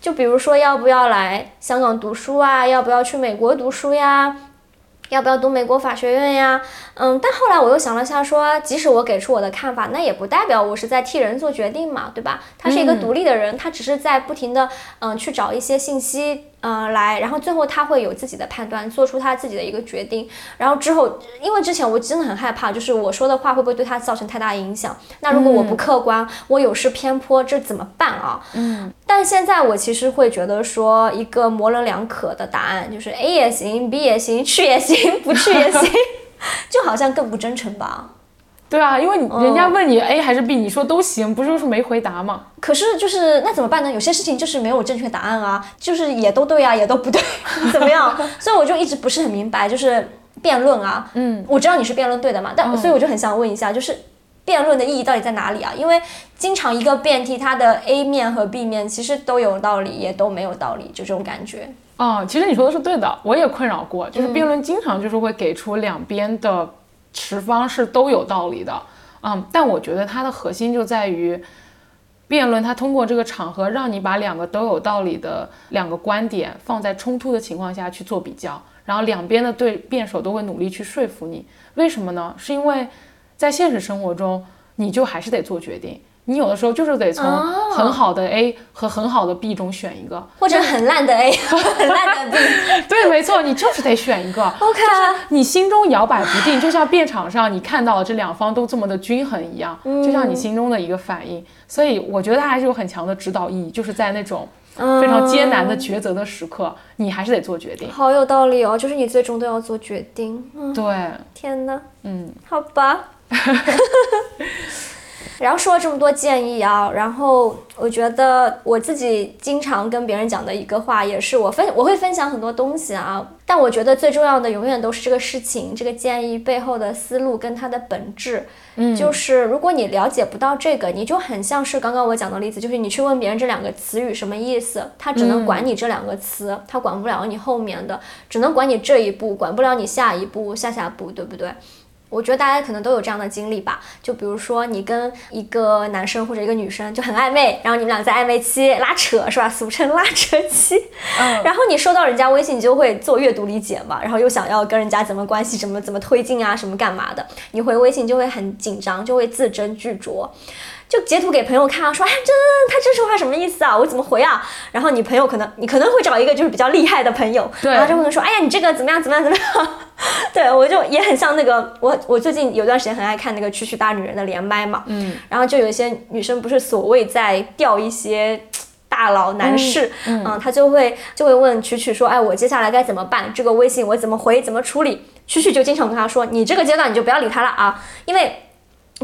就比如说，要不要来香港读书啊？要不要去美国读书呀？要不要读美国法学院呀？嗯，但后来我又想了下，说即使我给出我的看法，那也不代表我是在替人做决定嘛，对吧？他是一个独立的人，他只是在不停的嗯去找一些信息。嗯，来，然后最后他会有自己的判断，做出他自己的一个决定。然后之后，因为之前我真的很害怕，就是我说的话会不会对他造成太大影响？那如果我不客观，我有失偏颇，这怎么办啊？嗯。但现在我其实会觉得说，一个模棱两可的答案，就是 A 也行，B 也行，去也行，不去也行，就好像更不真诚吧。对啊，因为你人家问你 A 还是 B，你说都行，不就是没回答吗？可是就是那怎么办呢？有些事情就是没有正确答案啊，就是也都对啊，也都不对，怎么样？所以我就一直不是很明白，就是辩论啊，嗯，我知道你是辩论对的嘛，但所以我就很想问一下，就是辩论的意义到底在哪里啊？因为经常一个辩题，它的 A 面和 B 面其实都有道理，也都没有道理，就这种感觉。哦，其实你说的是对的，我也困扰过，就是辩论经常就是会给出两边的。持方是都有道理的，嗯，但我觉得它的核心就在于辩论，它通过这个场合让你把两个都有道理的两个观点放在冲突的情况下去做比较，然后两边的对辩手都会努力去说服你。为什么呢？是因为在现实生活中，你就还是得做决定。你有的时候就是得从很好的 A 和很好的 B 中选一个，或者很烂的 A 和 很烂的 B。对，没错，你就是得选一个。OK，就是你心中摇摆不定，就像辩场上你看到这两方都这么的均衡一样，就像你心中的一个反应。所以我觉得它还是有很强的指导意义，就是在那种非常艰难的抉择的时刻，你还是得做决定。好有道理哦，就是你最终都要做决定。对，天哪，嗯，好吧。然后说了这么多建议啊，然后我觉得我自己经常跟别人讲的一个话，也是我分我会分享很多东西啊，但我觉得最重要的永远都是这个事情，这个建议背后的思路跟它的本质。嗯，就是如果你了解不到这个，你就很像是刚刚我讲的例子，就是你去问别人这两个词语什么意思，他只能管你这两个词，他管不了你后面的，只能管你这一步，管不了你下一步、下下步，对不对？我觉得大家可能都有这样的经历吧，就比如说你跟一个男生或者一个女生就很暧昧，然后你们俩在暧昧期拉扯是吧？俗称拉扯期。嗯。然后你收到人家微信，你就会做阅读理解嘛，然后又想要跟人家怎么关系，怎么怎么推进啊，什么干嘛的？你回微信就会很紧张，就会字斟句酌。就截图给朋友看啊，说哎，这他这句话什么意思啊？我怎么回啊？然后你朋友可能你可能会找一个就是比较厉害的朋友，然后就会说，哎呀，你这个怎么样怎么样怎么样？对我就也很像那个我我最近有段时间很爱看那个《区区大女人》的连麦嘛，嗯，然后就有一些女生不是所谓在钓一些大佬男士，嗯，他就会就会问曲曲说，哎，我接下来该怎么办？这个微信我怎么回？怎么处理？曲曲就经常跟他说，你这个阶段你就不要理他了啊，因为。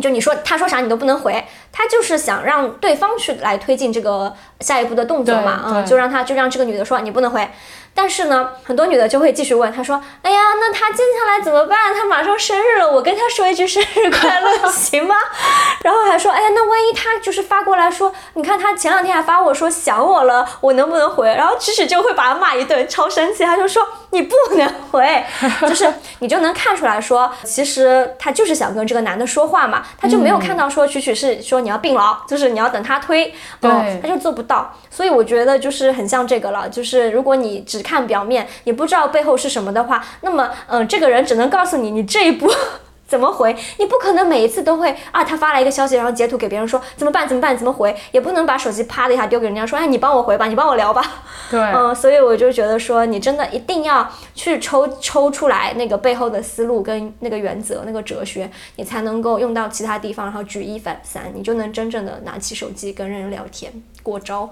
就你说他说啥你都不能回，他就是想让对方去来推进这个下一步的动作嘛，嗯，就让他就让这个女的说你不能回，但是呢，很多女的就会继续问，她说：“哎呀，那他接下来怎么办？他马上生日了，我跟他说一句生日快乐行吗？” 然后还说：“哎呀，那万一他就是发过来说，你看他前两天还发我说想我了，我能不能回？”然后曲曲就会把他骂一顿，超生气，他就说：“你不能回。” 就是你就能看出来说，其实他就是想跟这个男的说话嘛，他就没有看到说曲曲是说你要并牢，就是你要等他推，对，他就做不到。所以我觉得就是很像这个了，就是如果你只看表面，你不知道背后是什么的话，那么嗯，这个人只能告诉你你这一步。怎么回？你不可能每一次都会啊，他发来一个消息，然后截图给别人说怎么办？怎么办？怎么回？也不能把手机啪的一下丢给人家说，哎，你帮我回吧，你帮我聊吧。对，嗯，所以我就觉得说，你真的一定要去抽抽出来那个背后的思路跟那个原则、那个哲学，你才能够用到其他地方，然后举一反三，你就能真正的拿起手机跟人聊天过招。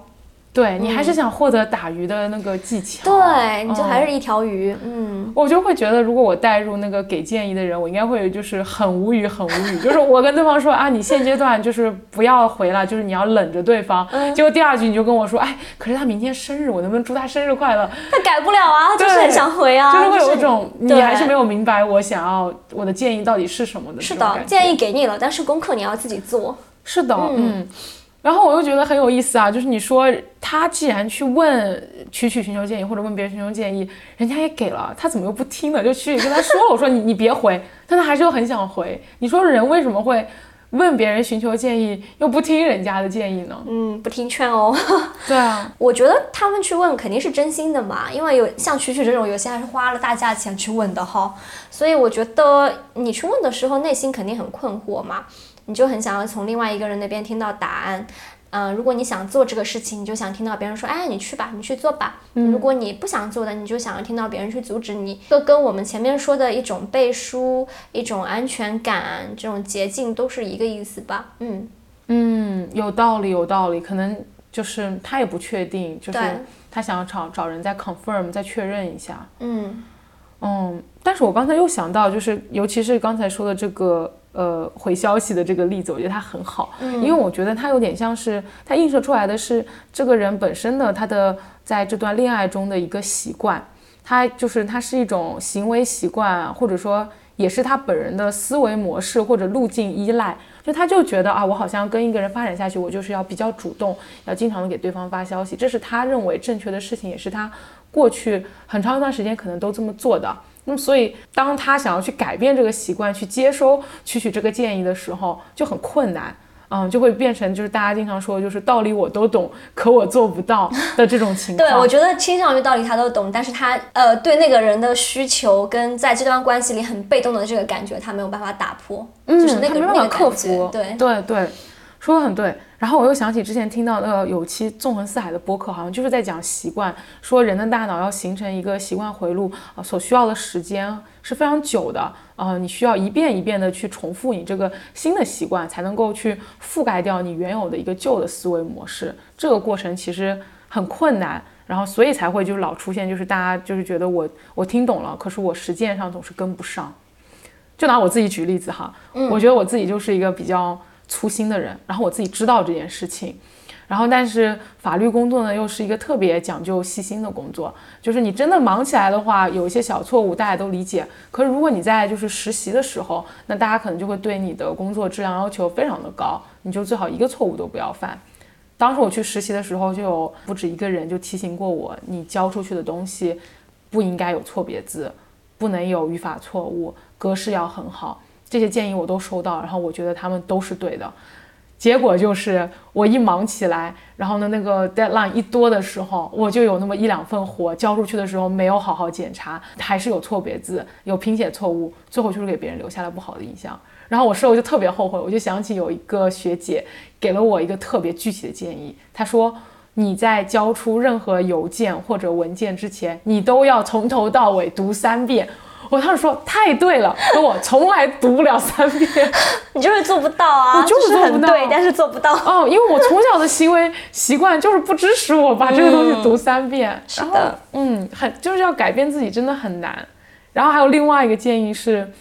对你还是想获得打鱼的那个技巧，对，你就还是一条鱼，嗯，我就会觉得，如果我带入那个给建议的人，我应该会就是很无语，很无语，就是我跟对方说啊，你现阶段就是不要回了，就是你要冷着对方，结果第二句你就跟我说，哎，可是他明天生日，我能不能祝他生日快乐？他改不了啊，就是很想回啊，就是。会有一种你还是没有明白我想要我的建议到底是什么的，是的，建议给你了，但是功课你要自己做，是的，嗯。然后我又觉得很有意思啊，就是你说他既然去问曲曲寻求建议，或者问别人寻求建议，人家也给了，他怎么又不听呢？就曲曲跟他说了，我说你你别回，但他还是又很想回。你说人为什么会问别人寻求建议，又不听人家的建议呢？嗯，不听劝哦。对啊，我觉得他们去问肯定是真心的嘛，因为有像曲曲这种，有些还是花了大价钱去问的哈，所以我觉得你去问的时候，内心肯定很困惑嘛。你就很想要从另外一个人那边听到答案，嗯，如果你想做这个事情，你就想听到别人说，哎，你去吧，你去做吧。如果你不想做的，你就想要听到别人去阻止你。这跟我们前面说的一种背书、一种安全感这种捷径都是一个意思吧？嗯嗯，有道理，有道理。可能就是他也不确定，就是他想要找找人再 confirm 再确认一下。嗯嗯，但是我刚才又想到，就是尤其是刚才说的这个。呃，回消息的这个例子，我觉得他很好，因为我觉得他有点像是他映射出来的是这个人本身的他的在这段恋爱中的一个习惯，他就是他是一种行为习惯，或者说也是他本人的思维模式或者路径依赖，就他就觉得啊，我好像跟一个人发展下去，我就是要比较主动，要经常的给对方发消息，这是他认为正确的事情，也是他过去很长一段时间可能都这么做的。那么，所以当他想要去改变这个习惯，去接收曲曲这个建议的时候，就很困难，嗯，就会变成就是大家经常说，就是道理我都懂，可我做不到的这种情况。对，我觉得倾向于道理他都懂，但是他呃对那个人的需求跟在这段关系里很被动的这个感觉，他没有办法打破，就是那个那个克服。对对对，说的很对。然后我又想起之前听到那个有期纵横四海的播客，好像就是在讲习惯，说人的大脑要形成一个习惯回路啊，所需要的时间是非常久的啊，你需要一遍一遍的去重复你这个新的习惯，才能够去覆盖掉你原有的一个旧的思维模式。这个过程其实很困难，然后所以才会就老出现，就是大家就是觉得我我听懂了，可是我实践上总是跟不上。就拿我自己举例子哈，我觉得我自己就是一个比较。粗心的人，然后我自己知道这件事情，然后但是法律工作呢又是一个特别讲究细心的工作，就是你真的忙起来的话，有一些小错误大家都理解。可是如果你在就是实习的时候，那大家可能就会对你的工作质量要求非常的高，你就最好一个错误都不要犯。当时我去实习的时候，就有不止一个人就提醒过我，你交出去的东西不应该有错别字，不能有语法错误，格式要很好。这些建议我都收到，然后我觉得他们都是对的。结果就是我一忙起来，然后呢，那个 deadline 一多的时候，我就有那么一两份活交出去的时候没有好好检查，还是有错别字，有拼写错误，最后就是给别人留下了不好的印象。然后我事后就特别后悔，我就想起有一个学姐给了我一个特别具体的建议，她说你在交出任何邮件或者文件之前，你都要从头到尾读三遍。我当时说太对了，我从来读不了三遍，你就是做不到啊，我就是很对，但是做不到哦，因为我从小的行为习惯就是不支持我把这个东西读三遍，是的，嗯，很就是要改变自己真的很难。然后还有另外一个建议是，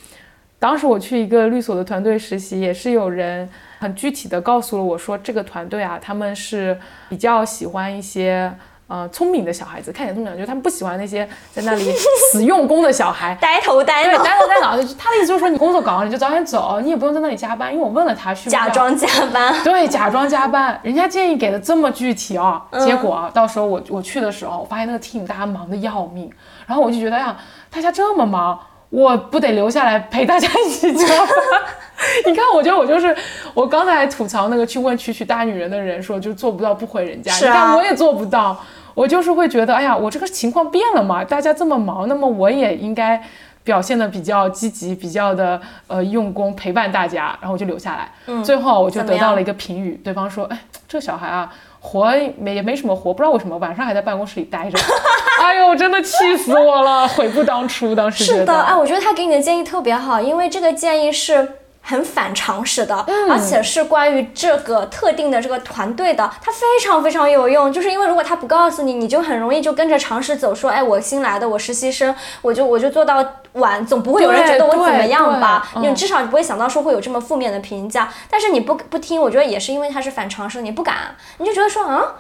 当时我去一个律所的团队实习，也是有人很具体的告诉了我说，这个团队啊，他们是比较喜欢一些。呃，聪明的小孩子，看起来聪明，就是他们不喜欢那些在那里 死用功的小孩，呆头呆对，脑，呆头呆脑的。他的意思就是说，你工作搞完你就早点走，你也不用在那里加班，因为我问了他需不需要假装加班。对，假装加班，人家建议给的这么具体啊，结果啊，到时候我我去的时候，我发现那个 team 大家忙得要命，然后我就觉得呀，大家这么忙，我不得留下来陪大家一起加班？你看，我觉得我就是我刚才吐槽那个去问曲曲大女人的人说，就做不到不回人家，是啊你看我也做不到，我就是会觉得，哎呀，我这个情况变了嘛，大家这么忙，那么我也应该。表现的比较积极，比较的呃用功，陪伴大家，然后我就留下来。嗯，最后我就得到了一个评语，对方说：“哎，这小孩啊，活没也没什么活，不知道为什么晚上还在办公室里待着。”哎呦，真的气死我了，悔不当初，当时。是的，哎，我觉得他给你的建议特别好，因为这个建议是。很反常识的，而且是关于这个特定的这个团队的，它非常非常有用。就是因为如果他不告诉你，你就很容易就跟着常识走，说，哎，我新来的，我实习生，我就我就做到晚，总不会有人觉得我怎么样吧？你至少你不会想到说会有这么负面的评价。但是你不不听，我觉得也是因为它是反常识，你不敢，你就觉得说，啊。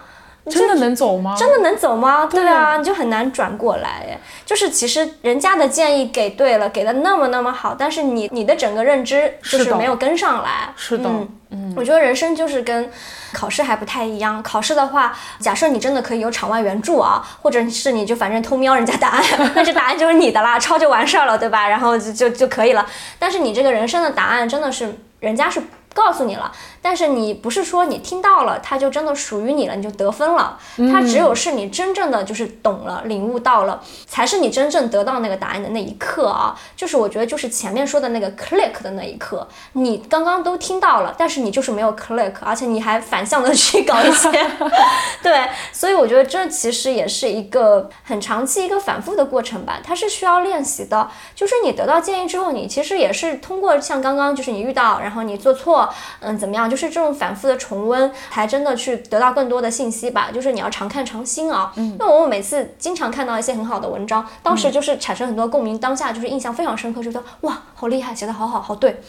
真的能走吗？真的能走吗？对啊，你就很难转过来。哎，就是其实人家的建议给对了，给的那么那么好，但是你你的整个认知就是没有跟上来。是的，嗯，我觉得人生就是跟考试还不太一样。考试的话，假设你真的可以有场外援助啊，或者是你就反正偷瞄人家答案，那这答案就是你的啦，抄就完事儿了，对吧？然后就就就可以了。但是你这个人生的答案真的是人家是。告诉你了，但是你不是说你听到了，它就真的属于你了，你就得分了。它只有是你真正的就是懂了、领悟到了，才是你真正得到那个答案的那一刻啊。就是我觉得就是前面说的那个 click 的那一刻，你刚刚都听到了，但是你就是没有 click，而且你还反向的去搞一些，对，所以我觉得这其实也是一个很长期一个反复的过程吧，它是需要练习的。就是你得到建议之后，你其实也是通过像刚刚就是你遇到，然后你做错。嗯，怎么样？就是这种反复的重温，才真的去得到更多的信息吧。就是你要常看常新啊。嗯，因为我每次经常看到一些很好的文章，当时就是产生很多共鸣，当下就是印象非常深刻，觉得哇，好厉害，写的好好，好对。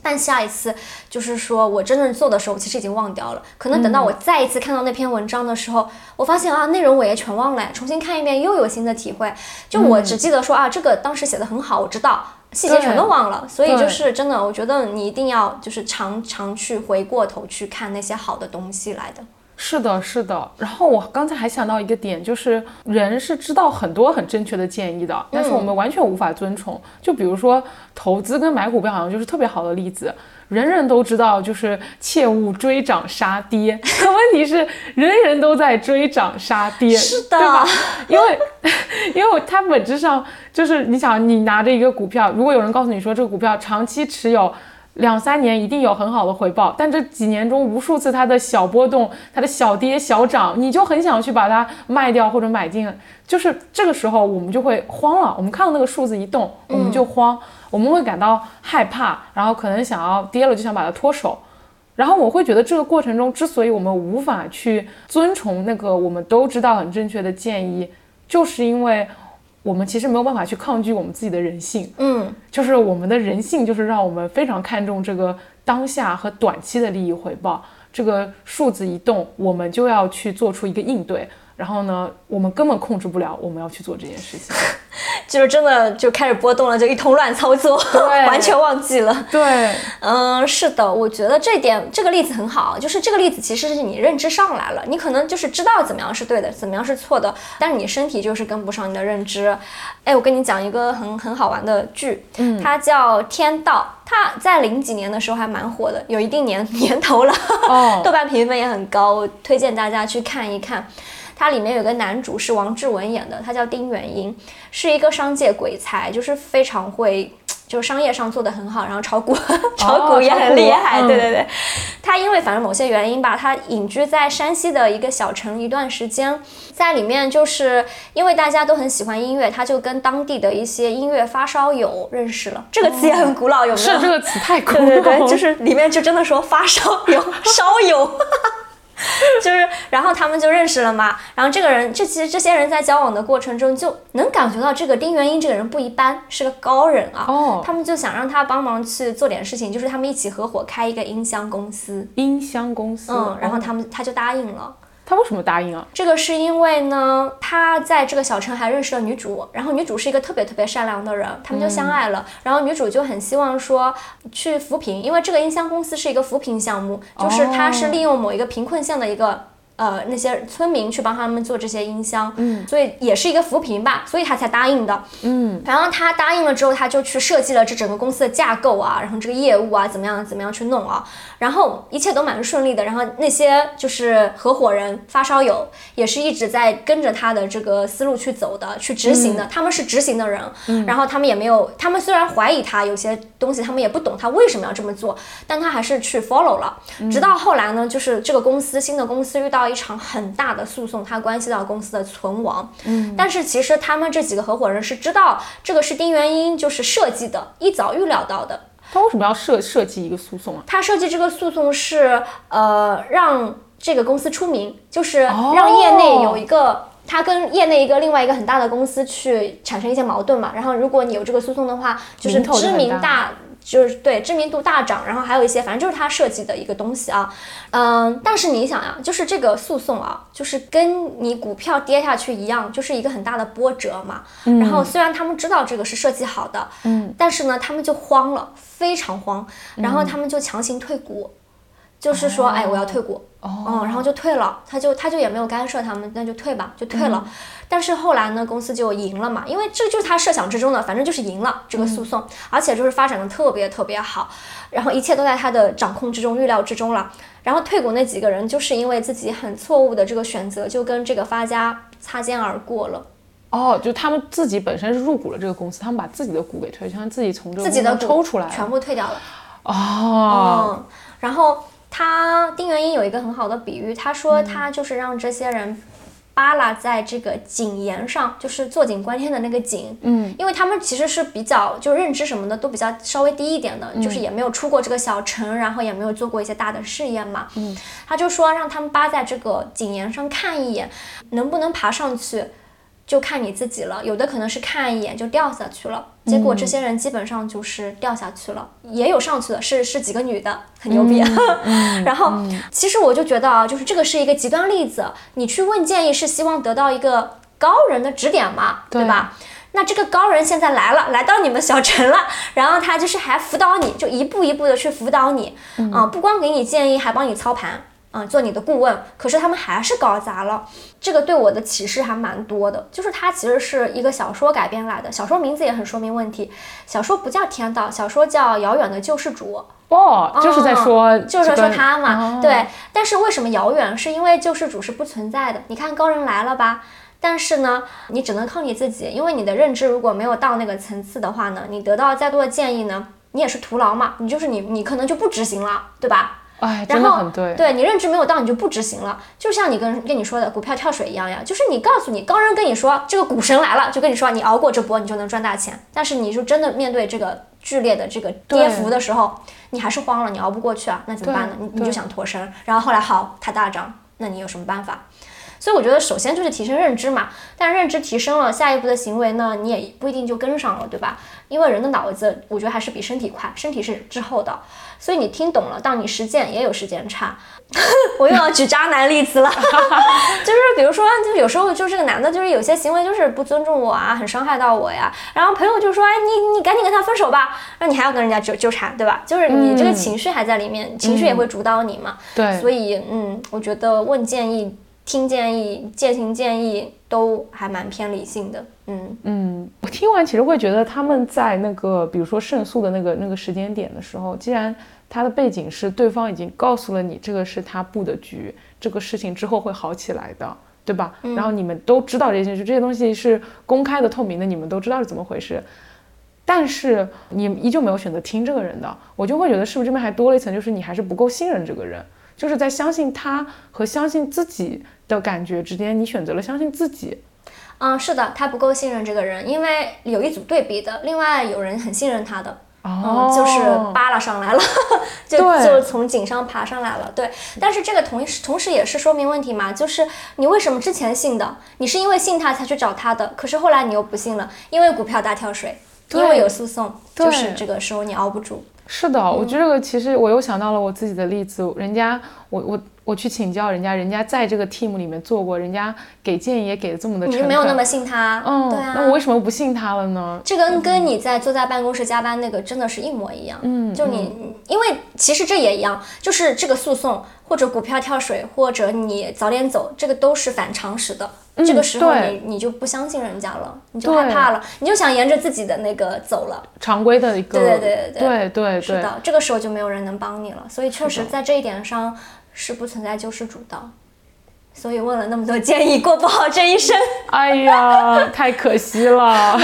但下一次就是说我真正做的时候，其实已经忘掉了。可能等到我再一次看到那篇文章的时候，我发现啊，内容我也全忘了，重新看一遍又有新的体会。就我只记得说啊，这个当时写的很好，我知道。细节全都忘了，所以就是真的，我觉得你一定要就是常常去回过头去看那些好的东西来的。是的，是的。然后我刚才还想到一个点，就是人是知道很多很正确的建议的，但是我们完全无法遵从。就比如说投资跟买股票，好像就是特别好的例子。人人都知道，就是切勿追涨杀跌。可问题是，人人都在追涨杀跌，是的，对吧？因为，因为它本质上就是，你想，你拿着一个股票，如果有人告诉你说这个股票长期持有两三年一定有很好的回报，但这几年中无数次它的小波动、它的小跌小涨，你就很想去把它卖掉或者买进，就是这个时候我们就会慌了。我们看到那个数字一动，我们就慌。我们会感到害怕，然后可能想要跌了就想把它脱手，然后我会觉得这个过程中之所以我们无法去遵从那个我们都知道很正确的建议，就是因为我们其实没有办法去抗拒我们自己的人性，嗯，就是我们的人性就是让我们非常看重这个当下和短期的利益回报，这个数字一动，我们就要去做出一个应对。然后呢，我们根本控制不了我们要去做这件事情，就是真的就开始波动了，就一通乱操作，完全忘记了。对，嗯，是的，我觉得这点这个例子很好，就是这个例子其实是你认知上来了，你可能就是知道怎么样是对的，怎么样是错的，但是你身体就是跟不上你的认知。哎，我跟你讲一个很很好玩的剧，嗯，它叫《天道》，它在零几年的时候还蛮火的，有一定年年头了，哦，豆瓣评分也很高，我推荐大家去看一看。它里面有个男主是王志文演的，他叫丁元英，是一个商界鬼才，就是非常会，就商业上做的很好，然后炒股，炒股也很厉害。对对对，他因为反正某些原因吧，他隐居在山西的一个小城一段时间，在里面就是因为大家都很喜欢音乐，他就跟当地的一些音乐发烧友认识了。这个词也很古老，有没有？是这个词太古老。对对对，就是里面就真的说发烧友，烧友。就是，然后他们就认识了嘛。然后这个人，这其实这些人在交往的过程中，就能感觉到这个丁元英这个人不一般，是个高人啊。哦。他们就想让他帮忙去做点事情，就是他们一起合伙开一个音箱公司。音箱公司。嗯，然后他们他就答应了。他为什么答应啊？这个是因为呢，他在这个小城还认识了女主，然后女主是一个特别特别善良的人，他们就相爱了。然后女主就很希望说去扶贫，因为这个音箱公司是一个扶贫项目，就是它是利用某一个贫困县的一个。呃，那些村民去帮他们做这些音箱，嗯，所以也是一个扶贫吧，所以他才答应的，嗯。然后他答应了之后，他就去设计了这整个公司的架构啊，然后这个业务啊，怎么样怎么样去弄啊，然后一切都蛮顺利的。然后那些就是合伙人发烧友也是一直在跟着他的这个思路去走的，去执行的。他们是执行的人，嗯。然后他们也没有，他们虽然怀疑他有些东西，他们也不懂他为什么要这么做，但他还是去 follow 了。直到后来呢，就是这个公司新的公司遇到。一场很大的诉讼，它关系到公司的存亡。嗯，但是其实他们这几个合伙人是知道这个是丁元英就是设计的，一早预料到的。他为什么要设设计一个诉讼啊？他设计这个诉讼是呃让这个公司出名，就是让业内有一个他跟业内一个另外一个很大的公司去产生一些矛盾嘛。然后如果你有这个诉讼的话，就是知名大。就是对知名度大涨，然后还有一些，反正就是他设计的一个东西啊，嗯，但是你想呀，就是这个诉讼啊，就是跟你股票跌下去一样，就是一个很大的波折嘛。然后虽然他们知道这个是设计好的，嗯，但是呢，他们就慌了，非常慌，然后他们就强行退股。就是说，哎，我要退股，哦，然后就退了，他就他就也没有干涉他们，那就退吧，就退了。但是后来呢，公司就赢了嘛，因为这就是他设想之中的，反正就是赢了这个诉讼，而且就是发展的特别特别好，然后一切都在他的掌控之中、预料之中了。然后退股那几个人，就是因为自己很错误的这个选择，就跟这个发家擦肩而过了。哦，就他们自己本身是入股了这个公司，他们把自己的股给退，相当于自己从这自己的抽出来，全部退掉了。哦，然后。他丁元英有一个很好的比喻，他说他就是让这些人扒拉在这个井沿上，就是坐井观天的那个井。嗯，因为他们其实是比较就认知什么的都比较稍微低一点的，就是也没有出过这个小城，然后也没有做过一些大的试验嘛。嗯，他就说让他们扒在这个井沿上看一眼，能不能爬上去。就看你自己了，有的可能是看一眼就掉下去了，结果这些人基本上就是掉下去了，也有上去的，是是几个女的，很牛逼。然后其实我就觉得啊，就是这个是一个极端例子，你去问建议是希望得到一个高人的指点嘛，对吧？那这个高人现在来了，来到你们小城了，然后他就是还辅导你，就一步一步的去辅导你，啊，不光给你建议，还帮你操盘。嗯，做你的顾问，可是他们还是搞砸了。这个对我的启示还蛮多的，就是它其实是一个小说改编来的，小说名字也很说明问题。小说不叫《天道》，小说叫《遥远的救世主》。哦，就是在说，就是说他嘛。对，但是为什么遥远？是因为救世主是不存在的。你看高人来了吧？但是呢，你只能靠你自己，因为你的认知如果没有到那个层次的话呢，你得到再多的建议呢，你也是徒劳嘛。你就是你，你可能就不执行了，对吧？哎，然后很对，对你认知没有到，你就不执行了。就像你跟跟你说的股票跳水一样呀，就是你告诉你高人跟你说这个股神来了，就跟你说你熬过这波，你就能赚大钱。但是你就真的面对这个剧烈的这个跌幅的时候，你还是慌了，你熬不过去啊，那怎么办呢？你你就想脱身。然后后来好，它大涨，那你有什么办法？所以我觉得首先就是提升认知嘛，但认知提升了，下一步的行为呢，你也不一定就跟上了，对吧？因为人的脑子，我觉得还是比身体快，身体是滞后的。所以你听懂了，到你实践也有时间差。我又要举渣男例子了，就是比如说，就有时候就这个男的，就是有些行为就是不尊重我啊，很伤害到我呀。然后朋友就说，哎，你你赶紧跟他分手吧，那你还要跟人家纠纠缠，对吧？就是你这个情绪还在里面，情绪也会主导你嘛。对。所以，嗯，我觉得问建议、听建议、践行建议都还蛮偏理性的。嗯嗯，我听完其实会觉得他们在那个，比如说胜诉的那个那个时间点的时候，既然他的背景是对方已经告诉了你这个是他布的局，这个事情之后会好起来的，对吧？然后你们都知道这些，就这些东西是公开的、透明的，你们都知道是怎么回事。但是你依旧没有选择听这个人的，我就会觉得是不是这边还多了一层，就是你还是不够信任这个人，就是在相信他和相信自己的感觉之间，你选择了相信自己。嗯，是的，他不够信任这个人，因为有一组对比的，另外有人很信任他的，哦，就是扒拉上来了，就就从井上爬上来了，对。但是这个同时同时也是说明问题嘛，就是你为什么之前信的，你是因为信他才去找他的，可是后来你又不信了，因为股票大跳水。因为有诉讼，就是这个时候你熬不住。是的，我觉得这个其实我又想到了我自己的例子，人家我我我去请教人家，人家在这个 team 里面做过，人家给建议也给的这么的你就没有那么信他，嗯，对啊。那我为什么不信他了呢？这跟跟你在坐在办公室加班那个真的是一模一样。嗯，就你，因为其实这也一样，就是这个诉讼或者股票跳水或者你早点走，这个都是反常识的。这个时候嗯你你就不相信人家了，你就害怕了，你就想沿着自己的那个走了。常规的一个，对对对对对对对是的，这个时候就没有人能帮你了。所以确实在这一点上是不存在救世主的。所以问了那么多建议，过不好这一生。哎呀，太可惜了。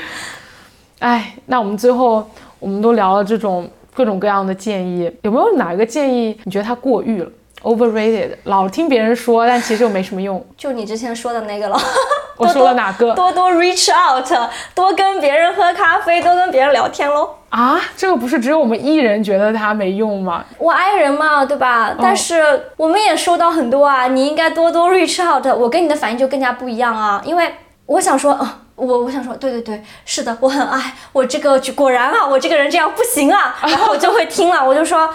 哎，那我们最后我们都聊了这种各种各样的建议，有没有哪一个建议你觉得它过誉了？overrated，老听别人说，但其实又没什么用。就你之前说的那个了，我说了哪个多多 reach out，多跟别人喝咖啡，多跟别人聊天喽。啊？这个不是只有我们艺人觉得它没用吗？我爱人嘛，对吧？但是我们也收到很多啊，你应该多多 reach out。我跟你的反应就更加不一样啊，因为我想说，呃我我想说，对对对，是的，我很爱我这个，果然啊，我这个人这样不行啊，然后我就会听了，我就说。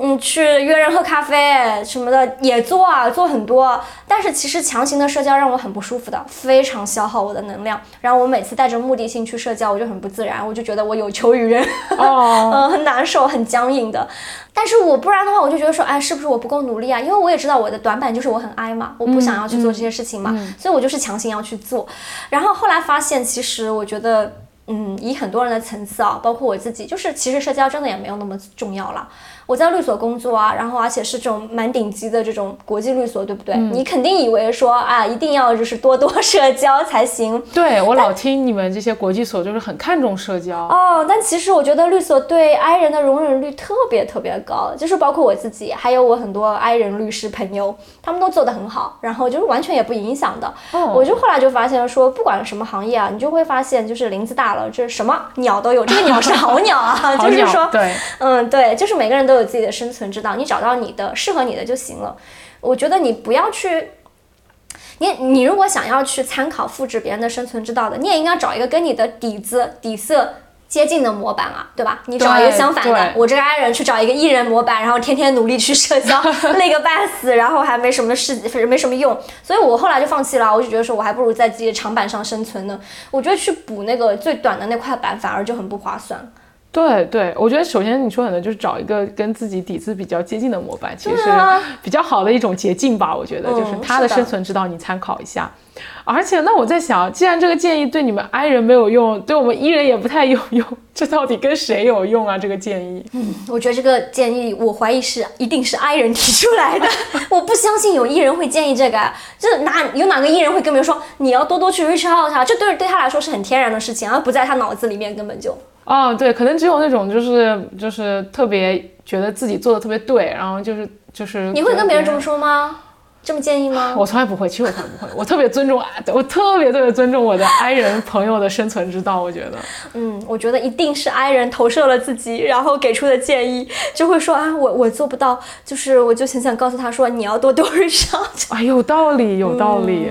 嗯，去约人喝咖啡什么的也做啊，做很多。但是其实强行的社交让我很不舒服的，非常消耗我的能量。然后我每次带着目的性去社交，我就很不自然，我就觉得我有求于人，哦，嗯，很难受，很僵硬的。但是我不然的话，我就觉得说，哎，是不是我不够努力啊？因为我也知道我的短板就是我很 I 嘛，我不想要去做这些事情嘛，所以我就是强行要去做。然后后来发现，其实我觉得。嗯，以很多人的层次啊，包括我自己，就是其实社交真的也没有那么重要了。我在律所工作啊，然后而且是这种蛮顶级的这种国际律所，对不对？你肯定以为说啊，一定要就是多多社交才行。对我老听你们这些国际所就是很看重社交。哦，但其实我觉得律所对 I 人的容忍率特别特别高，就是包括我自己，还有我很多 I 人律师朋友，他们都做得很好，然后就是完全也不影响的。哦我就后来就发现说，不管什么行业啊，你就会发现就是林子大了，这什么鸟都有，这个鸟是好鸟啊，好就是说，对，嗯，对，就是每个人都有自己的生存之道，你找到你的适合你的就行了。我觉得你不要去，你你如果想要去参考复制别人的生存之道的，你也应该找一个跟你的底子底色。接近的模板啊，对吧？你找一个相反的，我这个 I 人去找一个 E 人模板，然后天天努力去社交，累个半死，然后还没什么事，没什么用，所以我后来就放弃了。我就觉得说，我还不如在自己的长板上生存呢。我觉得去补那个最短的那块板，反而就很不划算。对对，我觉得首先你说可能就是找一个跟自己底子比较接近的模板，其实比较好的一种捷径吧。我觉得、嗯就是他的生存之道，你参考一下。而且那我在想，既然这个建议对你们 I 人没有用，对我们 E 人也不太有用，这到底跟谁有用啊？这个建议？嗯我觉得这个建议，我怀疑是一定是 I 人提出来的。我不相信有 E 人会建议这个，这哪有哪个 E 人会跟别人说你要多多去 reach out 他？这对对他来说是很天然的事情，而不在他脑子里面根本就。哦，对，可能只有那种就是就是特别觉得自己做的特别对，然后就是就是你会跟别人这么说？吗？这么建议吗？我从来不会，其实我从来不会，我特别尊重，我特别特别尊重我的 I 人朋友的生存之道，我觉得。嗯，我觉得一定是 I 人投射了自己，然后给出的建议，就会说啊，我我做不到，就是我就很想告诉他说，你要多多 reach out。啊，有道理，有道理。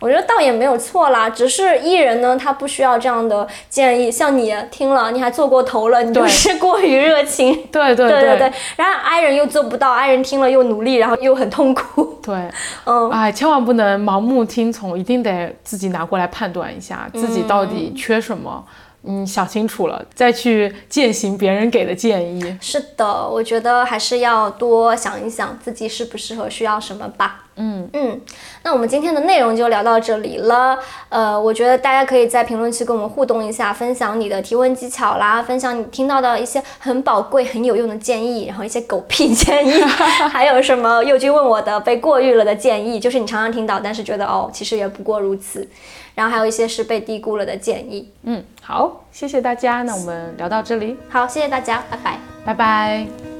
我觉得倒也没有错啦，只是艺人呢，他不需要这样的建议。像你听了，你还做过头了，你就是过于热情。对对对对对，然后 I 人又做不到，I 人听了又努力，然后又很痛苦。对，嗯，哎，千万不能盲目听从，一定得自己拿过来判断一下，自己到底缺什么。嗯，想清楚了再去践行别人给的建议。是的，我觉得还是要多想一想自己适不适合，需要什么吧。嗯嗯，那我们今天的内容就聊到这里了。呃，我觉得大家可以在评论区跟我们互动一下，分享你的提问技巧啦，分享你听到的一些很宝贵、很有用的建议，然后一些狗屁建议，还有什么佑君问我的被过誉了的建议，就是你常常听到，但是觉得哦，其实也不过如此。然后还有一些是被低估了的建议。嗯，好，谢谢大家，那我们聊到这里，好，谢谢大家，拜拜。拜拜。